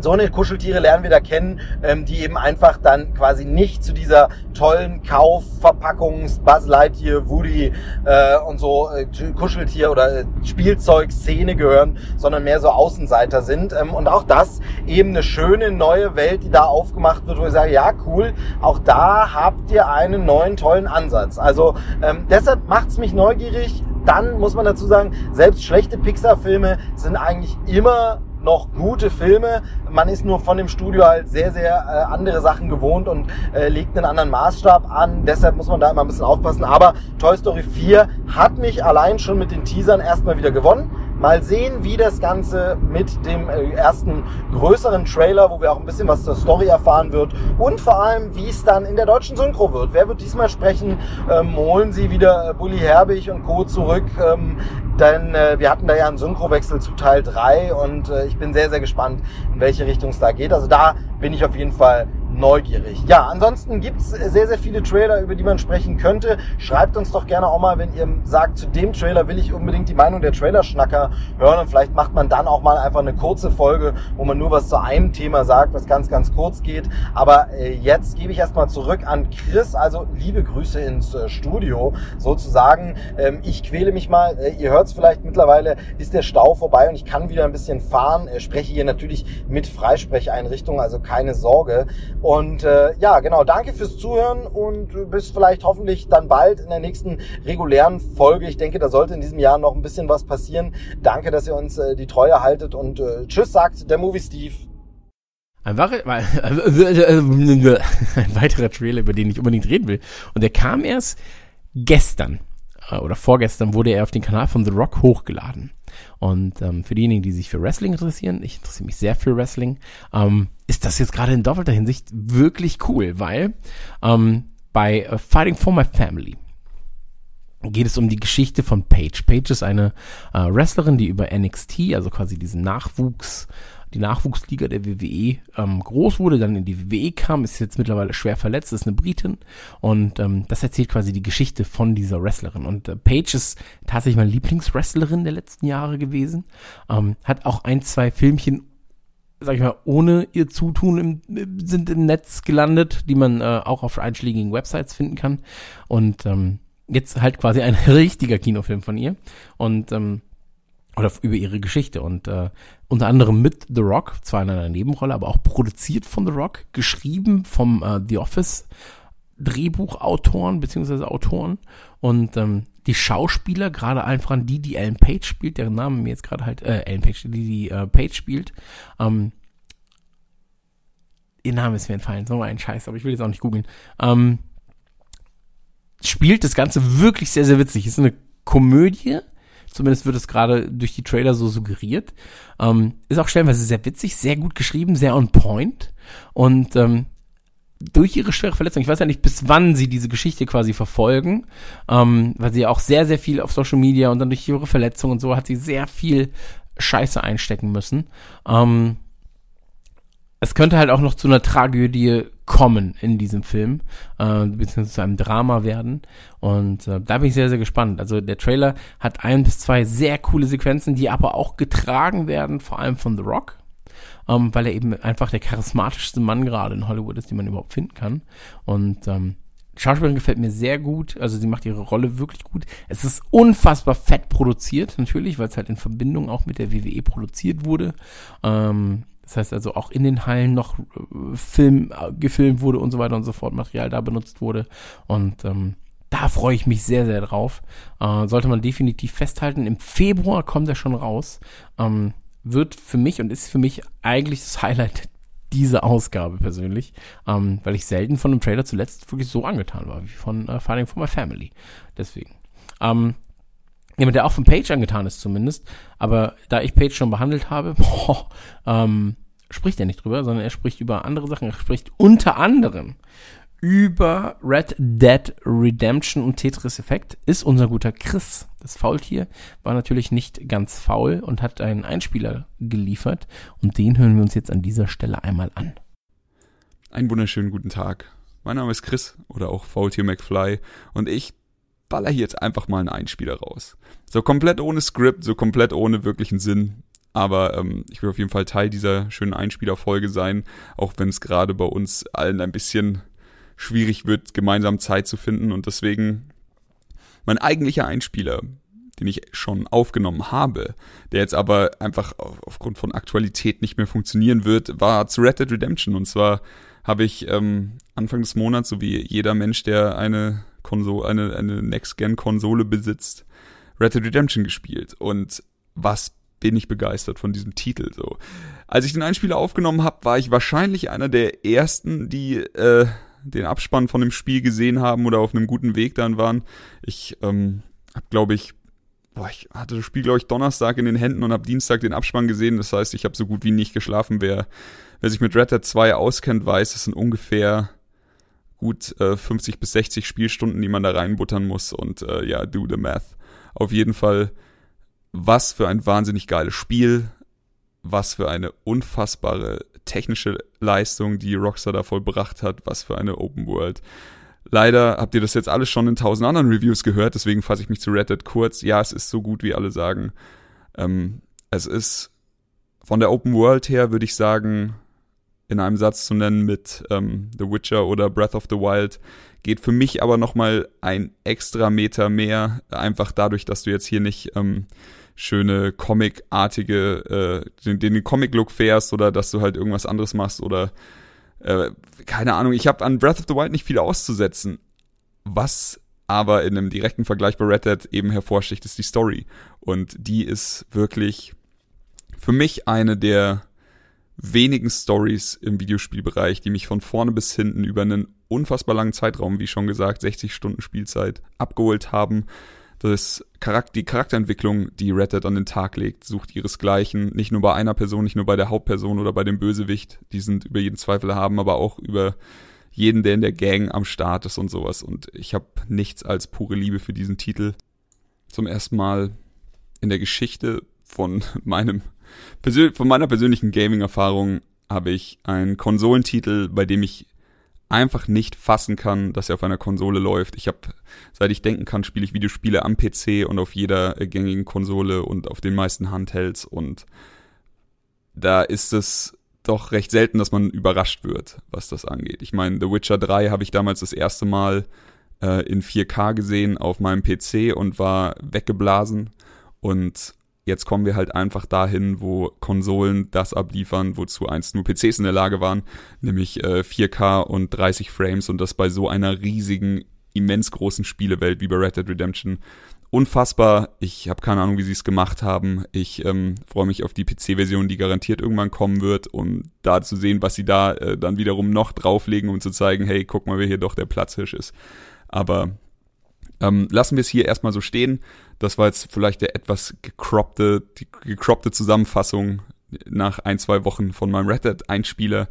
so eine Kuscheltiere lernen wir da kennen, ähm, die eben einfach dann quasi nicht zu dieser tollen Kaufverpackungs Buzz Lightyear, Woody äh, und so äh, Kuscheltier oder äh, Spielzeugszene gehören, sondern mehr so Außenseiter sind. Ähm, und auch das eben eine schöne neue Welt, die da aufgemacht wird, wo ich sage, ja cool, auch da habt ihr einen neuen tollen Ansatz. Also ähm, deshalb macht's mich neugierig. Dann muss man dazu sagen, selbst schlechte Pixar-Filme sind eigentlich immer noch gute Filme. Man ist nur von dem Studio halt sehr, sehr äh, andere Sachen gewohnt und äh, legt einen anderen Maßstab an. Deshalb muss man da immer ein bisschen aufpassen. Aber Toy Story 4 hat mich allein schon mit den Teasern erstmal wieder gewonnen. Mal sehen, wie das Ganze mit dem äh, ersten größeren Trailer, wo wir auch ein bisschen was zur Story erfahren wird und vor allem, wie es dann in der deutschen Synchro wird. Wer wird diesmal sprechen? Ähm, holen sie wieder Bully Herbig und Co. zurück? Ähm, denn äh, wir hatten da ja einen Synchrowechsel zu Teil 3 und äh, ich bin sehr, sehr gespannt, in welche Richtung es da geht. Also da bin ich auf jeden Fall neugierig. Ja, ansonsten gibt's sehr, sehr viele Trailer, über die man sprechen könnte. Schreibt uns doch gerne auch mal, wenn ihr sagt, zu dem Trailer will ich unbedingt die Meinung der Trailerschnacker hören und vielleicht macht man dann auch mal einfach eine kurze Folge, wo man nur was zu einem Thema sagt, was ganz, ganz kurz geht. Aber äh, jetzt gebe ich erstmal zurück an Chris, also liebe Grüße ins äh, Studio sozusagen. Ähm, ich quäle mich mal, äh, ihr hört es vielleicht mittlerweile, ist der Stau vorbei und ich kann wieder ein bisschen fahren. Äh, spreche hier natürlich mit Freisprecheinrichtung, also keine Sorge. Und äh, ja, genau, danke fürs Zuhören und bis vielleicht hoffentlich dann bald in der nächsten regulären Folge. Ich denke, da sollte in diesem Jahr noch ein bisschen was passieren. Danke, dass ihr uns äh, die Treue haltet und äh, tschüss, sagt der Movie Steve. Ein, ein weiterer Trailer, über den ich unbedingt reden will. Und der kam erst gestern äh, oder vorgestern wurde er auf den Kanal von The Rock hochgeladen. Und ähm, für diejenigen, die sich für Wrestling interessieren, ich interessiere mich sehr für Wrestling, ähm, ist das jetzt gerade in doppelter Hinsicht wirklich cool, weil ähm, bei uh, Fighting for My Family geht es um die Geschichte von Paige. Paige ist eine äh, Wrestlerin, die über NXT, also quasi diesen Nachwuchs die Nachwuchsliga der WWE ähm, groß wurde, dann in die WWE kam, ist jetzt mittlerweile schwer verletzt, ist eine Britin und ähm, das erzählt quasi die Geschichte von dieser Wrestlerin. Und äh, Paige ist tatsächlich meine Lieblingswrestlerin der letzten Jahre gewesen, ähm, hat auch ein, zwei Filmchen sag ich mal, ohne ihr Zutun im, sind im Netz gelandet, die man äh, auch auf einschlägigen Websites finden kann. Und ähm, jetzt halt quasi ein richtiger Kinofilm von ihr. Und ähm, oder über ihre Geschichte. Und äh, unter anderem mit The Rock, zwar in einer Nebenrolle, aber auch produziert von The Rock, geschrieben vom äh, The Office Drehbuchautoren beziehungsweise Autoren. Und ähm, die Schauspieler, gerade einfach an die, die Ellen Page spielt, deren Name mir jetzt gerade halt, äh, Ellen Page, die die äh, Page spielt, ähm, ihr Name ist mir entfallen, so ein Scheiß, aber ich will jetzt auch nicht googeln, ähm, spielt das Ganze wirklich sehr, sehr witzig. Ist eine Komödie, Zumindest wird es gerade durch die Trailer so suggeriert. Ähm, ist auch stellenweise sehr witzig, sehr gut geschrieben, sehr on point. Und ähm, durch ihre schwere Verletzung, ich weiß ja nicht, bis wann sie diese Geschichte quasi verfolgen, ähm, weil sie ja auch sehr, sehr viel auf Social Media und dann durch ihre Verletzung und so hat sie sehr viel Scheiße einstecken müssen. Ähm, es könnte halt auch noch zu einer Tragödie kommen in diesem Film, äh, beziehungsweise zu einem Drama werden. Und äh, da bin ich sehr, sehr gespannt. Also der Trailer hat ein bis zwei sehr coole Sequenzen, die aber auch getragen werden, vor allem von The Rock. Ähm, weil er eben einfach der charismatischste Mann gerade in Hollywood ist, den man überhaupt finden kann. Und ähm, Schauspielerin gefällt mir sehr gut, also sie macht ihre Rolle wirklich gut. Es ist unfassbar fett produziert, natürlich, weil es halt in Verbindung auch mit der WWE produziert wurde. Ähm, das heißt also auch in den Hallen noch äh, Film äh, gefilmt wurde und so weiter und so fort, Material da benutzt wurde. Und ähm, da freue ich mich sehr, sehr drauf. Äh, sollte man definitiv festhalten. Im Februar kommt er schon raus. Ähm, wird für mich und ist für mich eigentlich das Highlight dieser Ausgabe persönlich, ähm, weil ich selten von einem Trailer zuletzt wirklich so angetan war, wie von äh, Fighting for My Family. Deswegen. Ähm, jemand, der auch von Page angetan ist zumindest, aber da ich Page schon behandelt habe, boah, ähm, spricht er nicht drüber, sondern er spricht über andere Sachen. Er spricht unter anderem über Red Dead Redemption und Tetris Effect ist unser guter Chris. Das Faultier war natürlich nicht ganz faul und hat einen Einspieler geliefert und den hören wir uns jetzt an dieser Stelle einmal an. Einen wunderschönen guten Tag. Mein Name ist Chris oder auch Faultier McFly und ich baller hier jetzt einfach mal einen Einspieler raus. So komplett ohne Skript, so komplett ohne wirklichen Sinn. Aber ähm, ich will auf jeden Fall Teil dieser schönen Einspielerfolge sein, auch wenn es gerade bei uns allen ein bisschen schwierig wird, gemeinsam Zeit zu finden. Und deswegen mein eigentlicher Einspieler, den ich schon aufgenommen habe, der jetzt aber einfach aufgrund von Aktualität nicht mehr funktionieren wird, war zu Red Dead Redemption. Und zwar habe ich ähm, Anfang des Monats, so wie jeder Mensch, der eine Konsole, eine, eine Next-Gen-Konsole besitzt, Red Dead Redemption gespielt. Und was bin ich begeistert von diesem Titel so. Als ich den Einspieler aufgenommen habe, war ich wahrscheinlich einer der ersten, die äh, den Abspann von dem Spiel gesehen haben oder auf einem guten Weg dann waren. Ich ähm, habe, glaube ich, boah, ich hatte das Spiel, glaube ich, Donnerstag in den Händen und habe Dienstag den Abspann gesehen. Das heißt, ich habe so gut wie nicht geschlafen. Wer, wer sich mit Red Dead 2 auskennt, weiß, es sind ungefähr gut äh, 50 bis 60 Spielstunden, die man da reinbuttern muss und äh, ja, do the math. Auf jeden Fall was für ein wahnsinnig geiles Spiel, was für eine unfassbare technische Leistung, die Rockstar da vollbracht hat, was für eine Open World. Leider habt ihr das jetzt alles schon in tausend anderen Reviews gehört, deswegen fasse ich mich zu Red Dead kurz. Ja, es ist so gut, wie alle sagen. Ähm, es ist von der Open World her, würde ich sagen, in einem Satz zu nennen mit ähm, The Witcher oder Breath of the Wild, geht für mich aber nochmal ein extra Meter mehr, einfach dadurch, dass du jetzt hier nicht ähm, schöne Comic-artige, äh, den, den Comic-Look fährst oder dass du halt irgendwas anderes machst oder äh, keine Ahnung, ich habe an Breath of the Wild nicht viel auszusetzen. Was aber in einem direkten Vergleich bei Red Dead eben hervorsticht, ist die Story. Und die ist wirklich für mich eine der wenigen Stories im Videospielbereich, die mich von vorne bis hinten über einen unfassbar langen Zeitraum, wie schon gesagt, 60 Stunden Spielzeit abgeholt haben das Charakter, die Charakterentwicklung, die Red Dead an den Tag legt, sucht ihresgleichen, nicht nur bei einer Person, nicht nur bei der Hauptperson oder bei dem Bösewicht, die sind über jeden Zweifel haben, aber auch über jeden, der in der Gang am Start ist und sowas. Und ich habe nichts als pure Liebe für diesen Titel. Zum ersten Mal in der Geschichte von meinem von meiner persönlichen Gaming-Erfahrung habe ich einen Konsolentitel, bei dem ich einfach nicht fassen kann, dass er auf einer Konsole läuft. Ich habe, seit ich denken kann, spiele ich Videospiele am PC und auf jeder gängigen Konsole und auf den meisten Handhelds und da ist es doch recht selten, dass man überrascht wird, was das angeht. Ich meine, The Witcher 3 habe ich damals das erste Mal äh, in 4K gesehen auf meinem PC und war weggeblasen und Jetzt kommen wir halt einfach dahin, wo Konsolen das abliefern, wozu einst nur PCs in der Lage waren, nämlich äh, 4K und 30 Frames und das bei so einer riesigen, immens großen Spielewelt wie bei Red Dead Redemption. Unfassbar. Ich habe keine Ahnung, wie sie es gemacht haben. Ich ähm, freue mich auf die PC-Version, die garantiert irgendwann kommen wird, um da zu sehen, was sie da äh, dann wiederum noch drauflegen, um zu zeigen, hey, guck mal, wer hier doch der Platzhirsch ist. Aber ähm, lassen wir es hier erstmal so stehen. Das war jetzt vielleicht der etwas gecroppte, die gecroppte Zusammenfassung nach ein, zwei Wochen von meinem Red Dead Einspieler.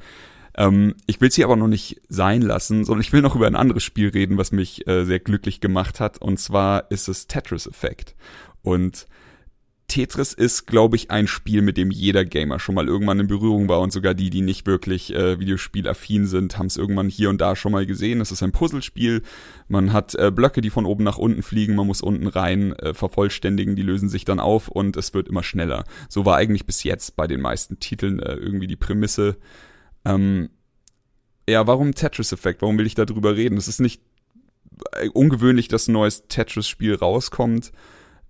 Ähm, ich will es hier aber noch nicht sein lassen, sondern ich will noch über ein anderes Spiel reden, was mich äh, sehr glücklich gemacht hat. Und zwar ist es Tetris Effect. Und Tetris ist, glaube ich, ein Spiel, mit dem jeder Gamer schon mal irgendwann in Berührung war und sogar die, die nicht wirklich äh, Videospielaffin sind, haben es irgendwann hier und da schon mal gesehen. Es ist ein Puzzlespiel. Man hat äh, Blöcke, die von oben nach unten fliegen. Man muss unten rein äh, vervollständigen. Die lösen sich dann auf und es wird immer schneller. So war eigentlich bis jetzt bei den meisten Titeln äh, irgendwie die Prämisse. Ähm, ja, warum Tetris-Effekt? Warum will ich darüber reden? Es ist nicht äh, ungewöhnlich, dass ein neues Tetris-Spiel rauskommt.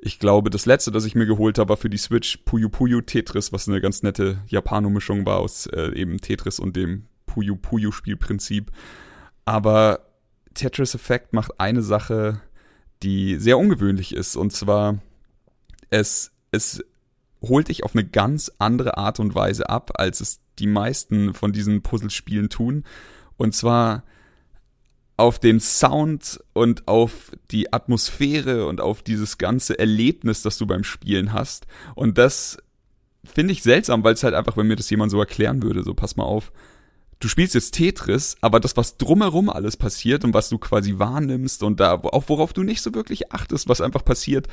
Ich glaube, das letzte, das ich mir geholt habe, war für die Switch Puyo Puyo Tetris, was eine ganz nette Japano-Mischung war aus äh, eben Tetris und dem Puyo Puyo Spielprinzip. Aber Tetris Effect macht eine Sache, die sehr ungewöhnlich ist. Und zwar, es, es holt dich auf eine ganz andere Art und Weise ab, als es die meisten von diesen Puzzlespielen tun. Und zwar auf den Sound und auf die Atmosphäre und auf dieses ganze Erlebnis, das du beim Spielen hast. Und das finde ich seltsam, weil es halt einfach, wenn mir das jemand so erklären würde, so pass mal auf, du spielst jetzt Tetris, aber das, was drumherum alles passiert und was du quasi wahrnimmst und da, auch worauf du nicht so wirklich achtest, was einfach passiert,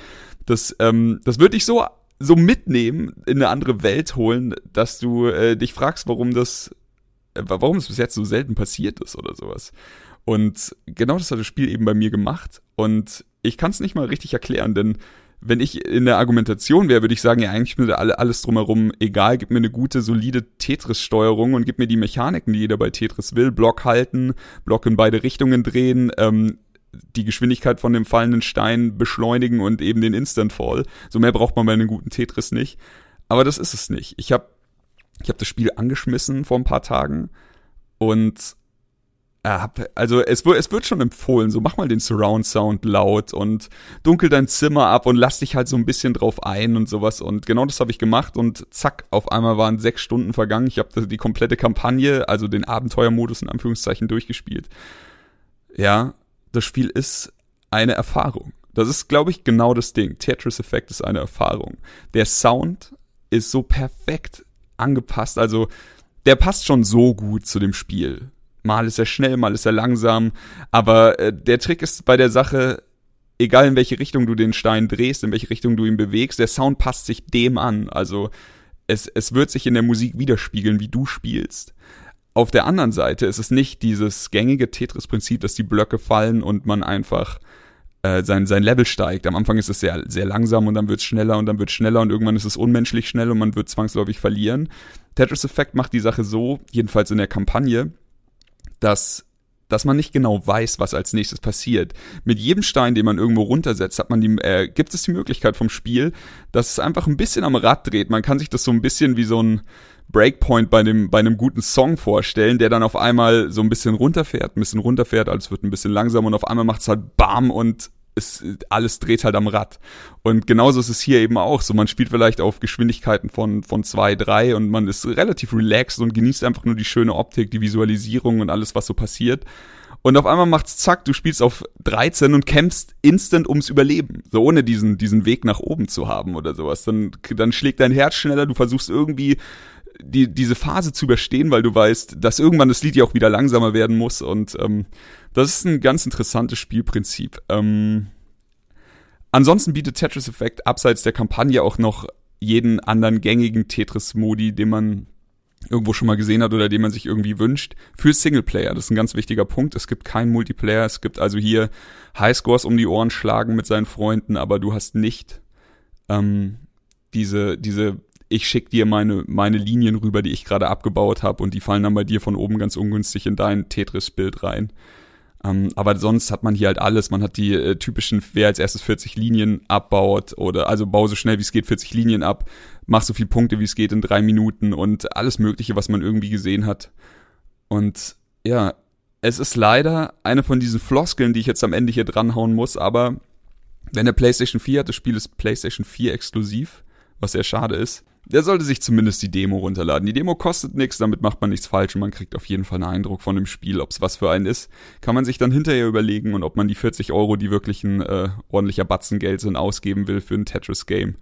das, ähm, das würde dich so, so mitnehmen, in eine andere Welt holen, dass du äh, dich fragst, warum das, äh, warum es bis jetzt so selten passiert ist oder sowas. Und genau das hat das Spiel eben bei mir gemacht. Und ich kann es nicht mal richtig erklären, denn wenn ich in der Argumentation wäre, würde ich sagen, ja, eigentlich mir alles drumherum egal, gib mir eine gute, solide Tetris-Steuerung und gib mir die Mechaniken, die jeder bei Tetris will. Block halten, Block in beide Richtungen drehen, ähm, die Geschwindigkeit von dem fallenden Stein beschleunigen und eben den Instant Fall. So mehr braucht man bei einem guten Tetris nicht. Aber das ist es nicht. Ich habe ich hab das Spiel angeschmissen vor ein paar Tagen und also es, es wird schon empfohlen, so mach mal den Surround Sound laut und dunkel dein Zimmer ab und lass dich halt so ein bisschen drauf ein und sowas. Und genau das habe ich gemacht und zack, auf einmal waren sechs Stunden vergangen. Ich habe die komplette Kampagne, also den Abenteuermodus in Anführungszeichen durchgespielt. Ja, das Spiel ist eine Erfahrung. Das ist, glaube ich, genau das Ding. Tetris Effect ist eine Erfahrung. Der Sound ist so perfekt angepasst, also der passt schon so gut zu dem Spiel Mal ist er schnell, mal ist er langsam. Aber äh, der Trick ist bei der Sache, egal in welche Richtung du den Stein drehst, in welche Richtung du ihn bewegst, der Sound passt sich dem an. Also es, es wird sich in der Musik widerspiegeln, wie du spielst. Auf der anderen Seite ist es nicht dieses gängige Tetris-Prinzip, dass die Blöcke fallen und man einfach äh, sein, sein Level steigt. Am Anfang ist es sehr, sehr langsam und dann wird es schneller und dann wird es schneller und irgendwann ist es unmenschlich schnell und man wird zwangsläufig verlieren. Tetris Effect macht die Sache so, jedenfalls in der Kampagne, dass dass man nicht genau weiß, was als nächstes passiert. Mit jedem Stein, den man irgendwo runtersetzt, hat man die, äh, gibt es die Möglichkeit vom Spiel, dass es einfach ein bisschen am Rad dreht. Man kann sich das so ein bisschen wie so ein Breakpoint bei dem bei einem guten Song vorstellen, der dann auf einmal so ein bisschen runterfährt, ein bisschen runterfährt, alles wird ein bisschen langsam und auf einmal macht es halt Bam und es, alles dreht halt am Rad. Und genauso ist es hier eben auch so. Man spielt vielleicht auf Geschwindigkeiten von, von zwei, drei und man ist relativ relaxed und genießt einfach nur die schöne Optik, die Visualisierung und alles, was so passiert. Und auf einmal macht's zack, du spielst auf 13 und kämpfst instant ums Überleben. So ohne diesen, diesen Weg nach oben zu haben oder sowas. Dann, dann schlägt dein Herz schneller, du versuchst irgendwie die, diese Phase zu überstehen, weil du weißt, dass irgendwann das Lied ja auch wieder langsamer werden muss. Und ähm, das ist ein ganz interessantes Spielprinzip. Ähm, ansonsten bietet Tetris Effect abseits der Kampagne auch noch jeden anderen gängigen Tetris-Modi, den man irgendwo schon mal gesehen hat oder den man sich irgendwie wünscht, für Singleplayer. Das ist ein ganz wichtiger Punkt. Es gibt keinen Multiplayer. Es gibt also hier Highscores um die Ohren schlagen mit seinen Freunden, aber du hast nicht ähm, diese, diese ich schick dir meine, meine Linien rüber, die ich gerade abgebaut habe und die fallen dann bei dir von oben ganz ungünstig in dein Tetris-Bild rein. Ähm, aber sonst hat man hier halt alles. Man hat die äh, typischen, wer als erstes 40 Linien abbaut oder also bau so schnell wie es geht 40 Linien ab, mach so viel Punkte wie es geht in drei Minuten und alles Mögliche, was man irgendwie gesehen hat. Und ja, es ist leider eine von diesen Floskeln, die ich jetzt am Ende hier dranhauen muss, aber wenn der PlayStation 4 hat, das Spiel ist PlayStation 4 exklusiv, was sehr schade ist der sollte sich zumindest die Demo runterladen. Die Demo kostet nichts, damit macht man nichts falsch und man kriegt auf jeden Fall einen Eindruck von dem Spiel, ob es was für einen ist. Kann man sich dann hinterher überlegen und ob man die 40 Euro, die wirklich ein äh, ordentlicher Batzen Geld sind, ausgeben will für ein Tetris-Game.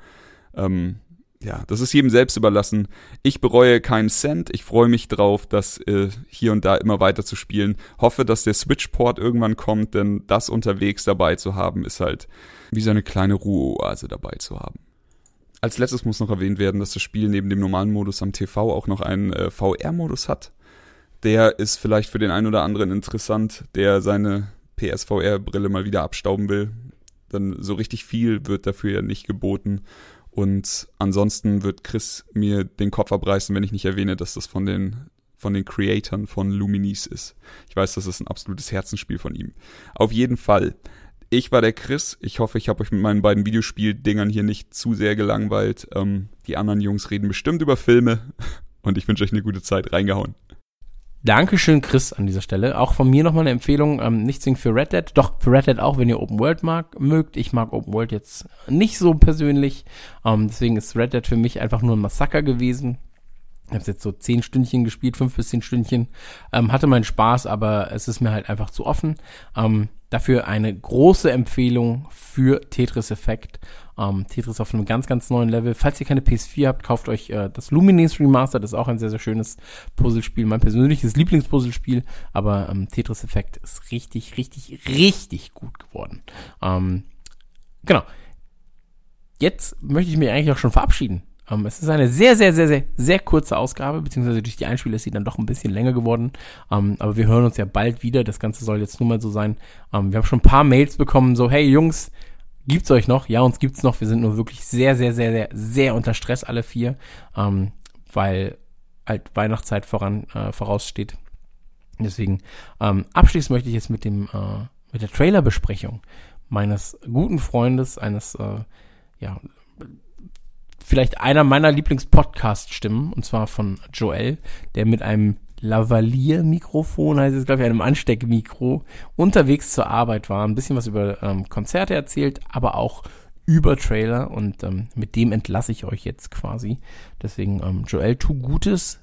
Ähm, ja, das ist jedem selbst überlassen. Ich bereue keinen Cent. Ich freue mich drauf, das äh, hier und da immer weiter zu spielen. Hoffe, dass der Switch-Port irgendwann kommt, denn das unterwegs dabei zu haben, ist halt wie so eine kleine Ruheoase dabei zu haben. Als letztes muss noch erwähnt werden, dass das Spiel neben dem normalen Modus am TV auch noch einen äh, VR-Modus hat. Der ist vielleicht für den einen oder anderen interessant, der seine PSVR-Brille mal wieder abstauben will. Denn so richtig viel wird dafür ja nicht geboten. Und ansonsten wird Chris mir den Kopf abreißen, wenn ich nicht erwähne, dass das von den von den Creatoren von Luminis ist. Ich weiß, das ist ein absolutes Herzensspiel von ihm. Auf jeden Fall. Ich war der Chris. Ich hoffe, ich habe euch mit meinen beiden Videospieldingern hier nicht zu sehr gelangweilt. Ähm, die anderen Jungs reden bestimmt über Filme und ich wünsche euch eine gute Zeit. Reingehauen. Dankeschön, Chris, an dieser Stelle. Auch von mir nochmal eine Empfehlung, ähm, nicht für Red Dead, doch für Red Dead auch, wenn ihr Open World mag, mögt. Ich mag Open World jetzt nicht so persönlich. Ähm, deswegen ist Red Dead für mich einfach nur ein Massaker gewesen. Ich habe jetzt so zehn Stündchen gespielt, fünf bis zehn Stündchen. Ähm, hatte meinen Spaß, aber es ist mir halt einfach zu offen. Ähm, dafür eine große Empfehlung für Tetris Effect. Ähm, Tetris auf einem ganz, ganz neuen Level. Falls ihr keine PS4 habt, kauft euch äh, das Lumines Remaster. Das ist auch ein sehr, sehr schönes Puzzlespiel. Mein persönliches Lieblingspuzzlespiel. Aber ähm, Tetris Effect ist richtig, richtig, richtig gut geworden. Ähm, genau. Jetzt möchte ich mich eigentlich auch schon verabschieden. Um, ähm, es ist eine sehr, sehr, sehr, sehr, sehr kurze Ausgabe, beziehungsweise durch die Einspieler ist sie dann doch ein bisschen länger geworden. Um, ähm, aber wir hören uns ja bald wieder. Das Ganze soll jetzt nur mal so sein. Um, ähm, wir haben schon ein paar Mails bekommen, so, hey Jungs, gibt's euch noch? Ja, uns gibt's noch. Wir sind nur wirklich sehr, sehr, sehr, sehr, sehr unter Stress alle vier, weil halt Weihnachtszeit voran, äh, voraussteht. Deswegen, abschließend möchte ich jetzt mit dem, äh, mit der Trailerbesprechung meines guten Freundes, eines, äh, ja, vielleicht einer meiner Lieblings-Podcast-Stimmen, und zwar von Joel, der mit einem Lavalier-Mikrofon, heißt es, glaube ich, einem Ansteckmikro, unterwegs zur Arbeit war, ein bisschen was über ähm, Konzerte erzählt, aber auch über Trailer und ähm, mit dem entlasse ich euch jetzt quasi. Deswegen, ähm, Joel, tu Gutes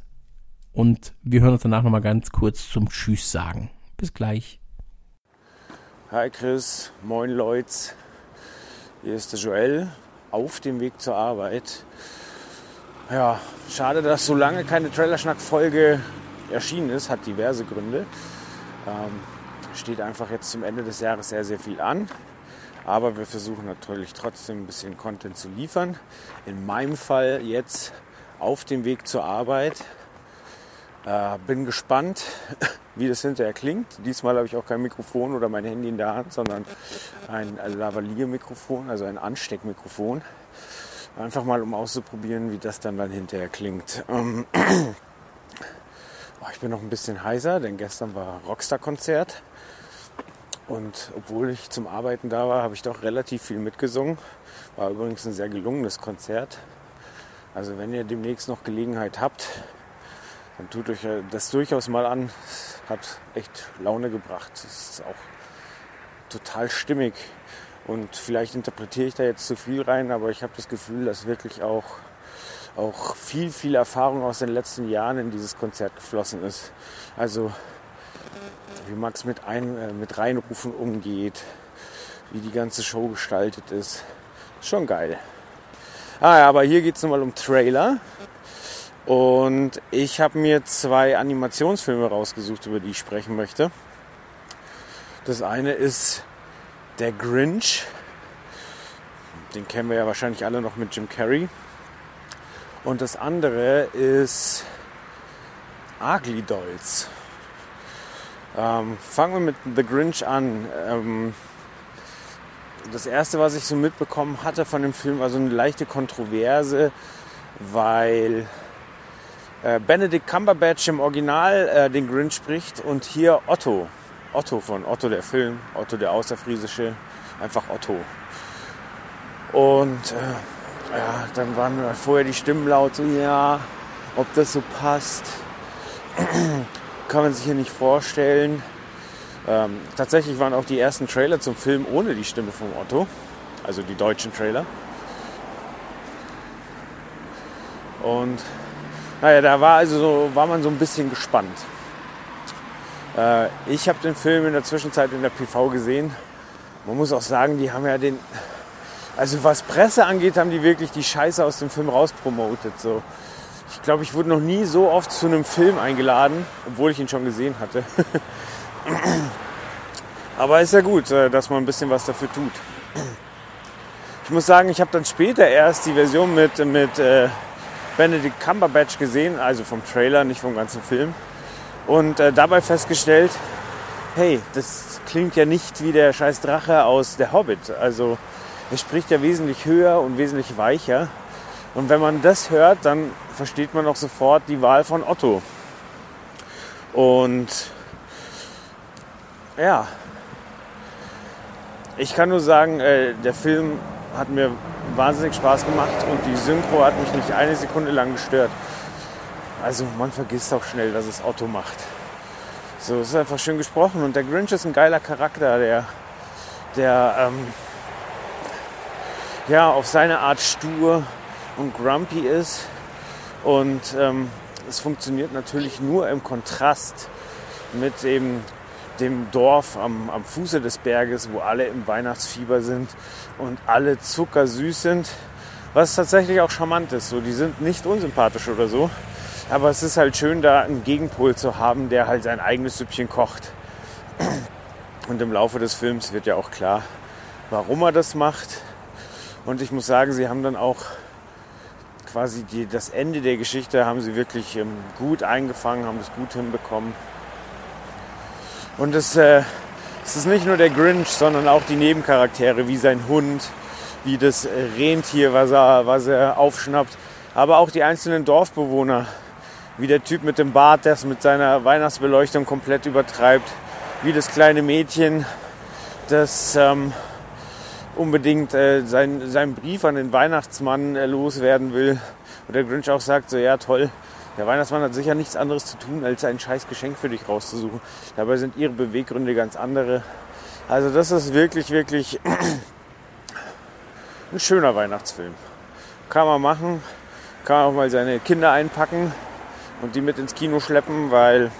und wir hören uns danach nochmal ganz kurz zum Tschüss sagen. Bis gleich. Hi Chris, moin Leute, hier ist der Joel auf dem Weg zur Arbeit. Ja, schade, dass so lange keine Trailerschnack-Folge erschienen ist, hat diverse Gründe. Ähm, steht einfach jetzt zum Ende des Jahres sehr, sehr viel an. Aber wir versuchen natürlich trotzdem ein bisschen Content zu liefern. In meinem Fall jetzt auf dem Weg zur Arbeit. Äh, bin gespannt, wie das hinterher klingt. Diesmal habe ich auch kein Mikrofon oder mein Handy in der Hand, sondern ein Lavalier-Mikrofon, also ein Ansteckmikrofon. Einfach mal, um auszuprobieren, wie das dann, dann hinterher klingt. Ähm, ich bin noch ein bisschen heiser, denn gestern war Rockstar-Konzert. Und obwohl ich zum Arbeiten da war, habe ich doch relativ viel mitgesungen. War übrigens ein sehr gelungenes Konzert. Also wenn ihr demnächst noch Gelegenheit habt, dann tut euch das durchaus mal an. Hat echt Laune gebracht. Es ist auch total stimmig. Und vielleicht interpretiere ich da jetzt zu viel rein, aber ich habe das Gefühl, dass wirklich auch, auch viel, viel Erfahrung aus den letzten Jahren in dieses Konzert geflossen ist. Also wie Max mit, ein, äh, mit Reinrufen umgeht, wie die ganze Show gestaltet ist. Schon geil. Ah ja, aber hier geht es nochmal um Trailer. Und ich habe mir zwei Animationsfilme rausgesucht, über die ich sprechen möchte. Das eine ist Der Grinch. Den kennen wir ja wahrscheinlich alle noch mit Jim Carrey. Und das andere ist Ugly Dolls. Ähm, fangen wir mit The Grinch an. Ähm, das erste, was ich so mitbekommen hatte von dem Film, war so eine leichte Kontroverse, weil Benedict Cumberbatch im Original äh, den Grinch spricht und hier Otto. Otto von Otto der Film, Otto der Außerfriesische, einfach Otto. Und äh, ja, dann waren vorher die Stimmen laut, so ja, ob das so passt, kann man sich hier nicht vorstellen. Ähm, tatsächlich waren auch die ersten Trailer zum Film ohne die Stimme von Otto, also die deutschen Trailer. Und naja, da war also so, war man so ein bisschen gespannt. Äh, ich habe den Film in der Zwischenzeit in der PV gesehen. Man muss auch sagen, die haben ja den, also was Presse angeht, haben die wirklich die Scheiße aus dem Film rauspromotet. So. Ich glaube, ich wurde noch nie so oft zu einem Film eingeladen, obwohl ich ihn schon gesehen hatte. Aber ist ja gut, äh, dass man ein bisschen was dafür tut. Ich muss sagen, ich habe dann später erst die Version mit, mit äh, Benedict Cumberbatch gesehen, also vom Trailer, nicht vom ganzen Film. Und äh, dabei festgestellt, hey, das klingt ja nicht wie der scheiß Drache aus Der Hobbit. Also er spricht ja wesentlich höher und wesentlich weicher. Und wenn man das hört, dann versteht man auch sofort die Wahl von Otto. Und ja, ich kann nur sagen, äh, der Film hat mir wahnsinnig Spaß gemacht und die Synchro hat mich nicht eine Sekunde lang gestört. Also man vergisst auch schnell, dass es Otto macht. So, es ist einfach schön gesprochen und der Grinch ist ein geiler Charakter, der, der ähm, ja auf seine Art stur und grumpy ist und ähm, es funktioniert natürlich nur im Kontrast mit eben dem Dorf am, am Fuße des Berges, wo alle im Weihnachtsfieber sind und alle zuckersüß sind. Was tatsächlich auch charmant ist. So, die sind nicht unsympathisch oder so. Aber es ist halt schön, da einen Gegenpol zu haben, der halt sein eigenes Süppchen kocht. Und im Laufe des Films wird ja auch klar, warum er das macht. Und ich muss sagen, sie haben dann auch quasi die, das Ende der Geschichte haben sie wirklich ähm, gut eingefangen, haben es gut hinbekommen. Und es, äh, es ist nicht nur der Grinch, sondern auch die Nebencharaktere, wie sein Hund, wie das Rentier, was er, was er aufschnappt, aber auch die einzelnen Dorfbewohner, wie der Typ mit dem Bart, der es mit seiner Weihnachtsbeleuchtung komplett übertreibt, wie das kleine Mädchen, das ähm, unbedingt äh, sein, seinen Brief an den Weihnachtsmann äh, loswerden will. Und der Grinch auch sagt so, ja toll, der Weihnachtsmann hat sicher nichts anderes zu tun, als ein scheiß Geschenk für dich rauszusuchen. Dabei sind ihre Beweggründe ganz andere. Also das ist wirklich, wirklich ein schöner Weihnachtsfilm. Kann man machen, kann auch mal seine Kinder einpacken und die mit ins Kino schleppen, weil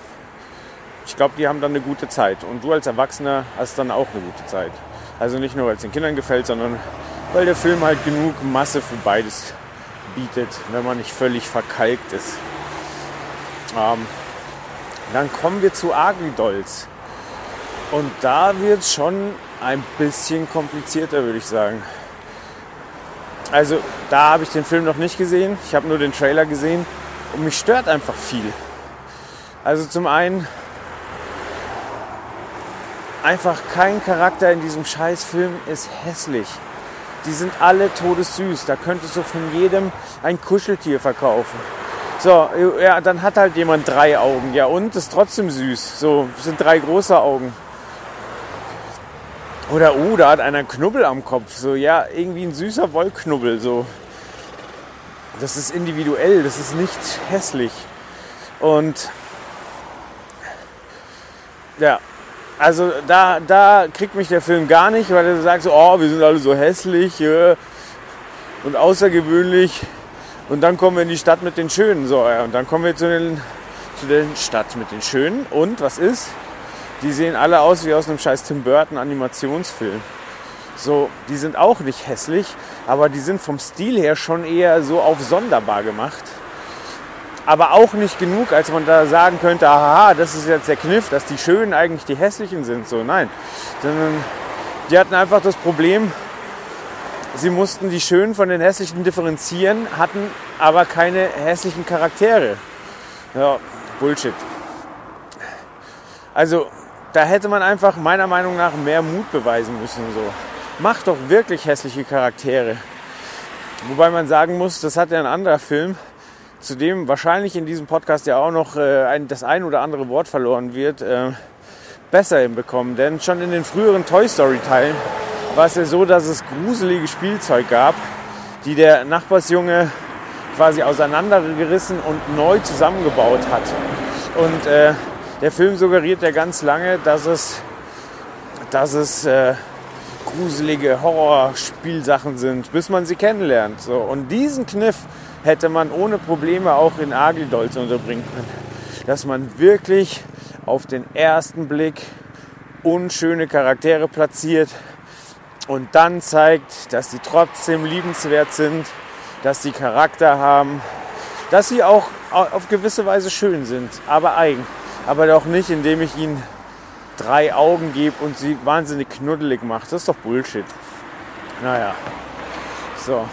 ich glaube, die haben dann eine gute Zeit. Und du als Erwachsener hast dann auch eine gute Zeit. Also nicht nur, weil es den Kindern gefällt, sondern weil der Film halt genug Masse für beides bietet, wenn man nicht völlig verkalkt ist. Ähm, dann kommen wir zu Agri Dolls. Und da wird es schon ein bisschen komplizierter, würde ich sagen. Also da habe ich den Film noch nicht gesehen. Ich habe nur den Trailer gesehen und mich stört einfach viel. Also zum einen einfach kein Charakter in diesem Scheißfilm ist hässlich. Die sind alle todessüß. Da könntest du von jedem ein Kuscheltier verkaufen. So, ja, dann hat halt jemand drei Augen. Ja, und ist trotzdem süß. So, sind drei große Augen. Oder, uh, da hat einer Knubbel am Kopf. So, ja, irgendwie ein süßer Wollknubbel. So. Das ist individuell, das ist nicht hässlich. Und ja, also da, da kriegt mich der Film gar nicht, weil er sagt so, oh, wir sind alle so hässlich äh, und außergewöhnlich. Und dann kommen wir in die Stadt mit den Schönen. So, ja, und dann kommen wir zu den, zu der Stadt mit den Schönen. Und was ist? Die sehen alle aus wie aus einem scheiß Tim Burton Animationsfilm. So, die sind auch nicht hässlich, aber die sind vom Stil her schon eher so auf sonderbar gemacht. Aber auch nicht genug, als man da sagen könnte, aha, das ist jetzt der Kniff, dass die Schönen eigentlich die Hässlichen sind. So, nein. Sondern die hatten einfach das Problem, sie mussten die Schönen von den Hässlichen differenzieren, hatten aber keine hässlichen Charaktere. Ja, Bullshit. Also, da hätte man einfach meiner Meinung nach mehr Mut beweisen müssen. So. Macht doch wirklich hässliche Charaktere. Wobei man sagen muss, das hat ja ein anderer Film, zu dem wahrscheinlich in diesem Podcast ja auch noch äh, ein, das ein oder andere Wort verloren wird, äh, besser hinbekommen. Denn schon in den früheren Toy Story Teilen war es ja so, dass es gruselige Spielzeug gab, die der Nachbarsjunge quasi auseinandergerissen und neu zusammengebaut hat. Und äh, der Film suggeriert ja ganz lange, dass es, dass es äh, gruselige Horrorspielsachen sind, bis man sie kennenlernt. So. Und diesen Kniff hätte man ohne Probleme auch in Dolls unterbringen können. Dass man wirklich auf den ersten Blick unschöne Charaktere platziert, und dann zeigt, dass sie trotzdem liebenswert sind, dass sie Charakter haben, dass sie auch auf gewisse Weise schön sind, aber eigen. Aber doch nicht, indem ich ihnen drei Augen gebe und sie wahnsinnig knuddelig mache. Das ist doch Bullshit. Naja, so.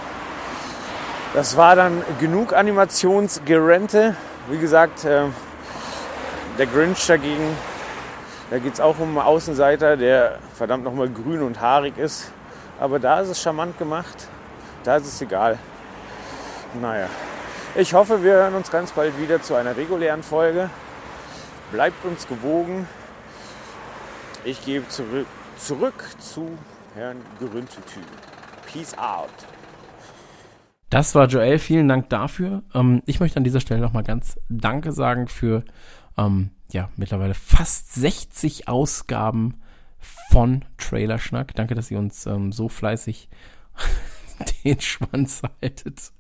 Das war dann genug Animationsgerente. Wie gesagt, äh, der Grinch dagegen da geht es auch um einen Außenseiter, der verdammt nochmal grün und haarig ist. Aber da ist es charmant gemacht. Da ist es egal. Naja. Ich hoffe, wir hören uns ganz bald wieder zu einer regulären Folge. Bleibt uns gewogen. Ich gebe zurück, zurück zu Herrn Gerüntetü. Peace out. Das war Joel, vielen Dank dafür. Ähm, ich möchte an dieser Stelle nochmal ganz Danke sagen für ähm, ja, mittlerweile fast 60 Ausgaben von Trailerschnack. Danke, dass ihr uns ähm, so fleißig den Schwanz haltet.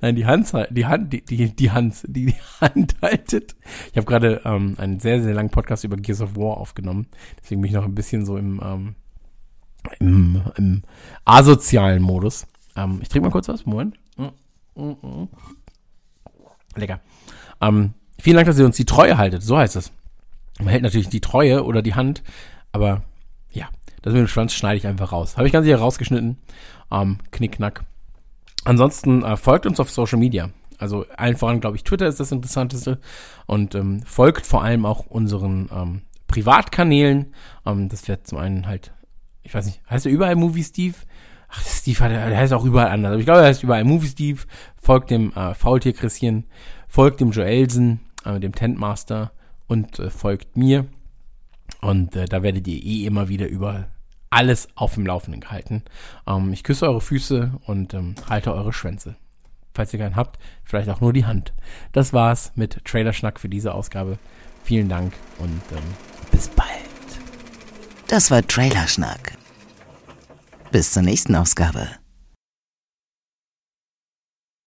Nein, die Hand, die Hand, die, die, die Hand, die, die Hand haltet. Ich habe gerade ähm, einen sehr, sehr langen Podcast über Gears of War aufgenommen. Deswegen bin ich noch ein bisschen so im, ähm, im, im asozialen Modus. Ähm, ich trinke mal kurz was. Moment. Mm, mm, mm. Lecker. Ähm, Vielen Dank, dass ihr uns die Treue haltet. So heißt es. Man hält natürlich die Treue oder die Hand, aber ja, das mit dem Schwanz schneide ich einfach raus. Habe ich ganz hier rausgeschnitten. Ähm, knickknack. Ansonsten äh, folgt uns auf Social Media. Also allen voran, glaube ich, Twitter ist das Interessanteste. Und ähm, folgt vor allem auch unseren ähm, Privatkanälen. Ähm, das wird zum einen halt, ich weiß nicht, heißt er überall Movie Steve? Ach, Steve hat, der heißt auch überall anders. Aber ich glaube, er heißt überall Movie Steve. Folgt dem äh, Faultier Christian. Folgt dem Joelsen äh, dem Tentmaster und äh, folgt mir. Und äh, da werdet ihr eh immer wieder über alles auf dem Laufenden gehalten. Ähm, ich küsse eure Füße und ähm, halte eure Schwänze. Falls ihr keinen habt, vielleicht auch nur die Hand. Das war's mit Trailerschnack für diese Ausgabe. Vielen Dank und ähm, bis bald. Das war Trailerschnack. Bis zur nächsten Ausgabe.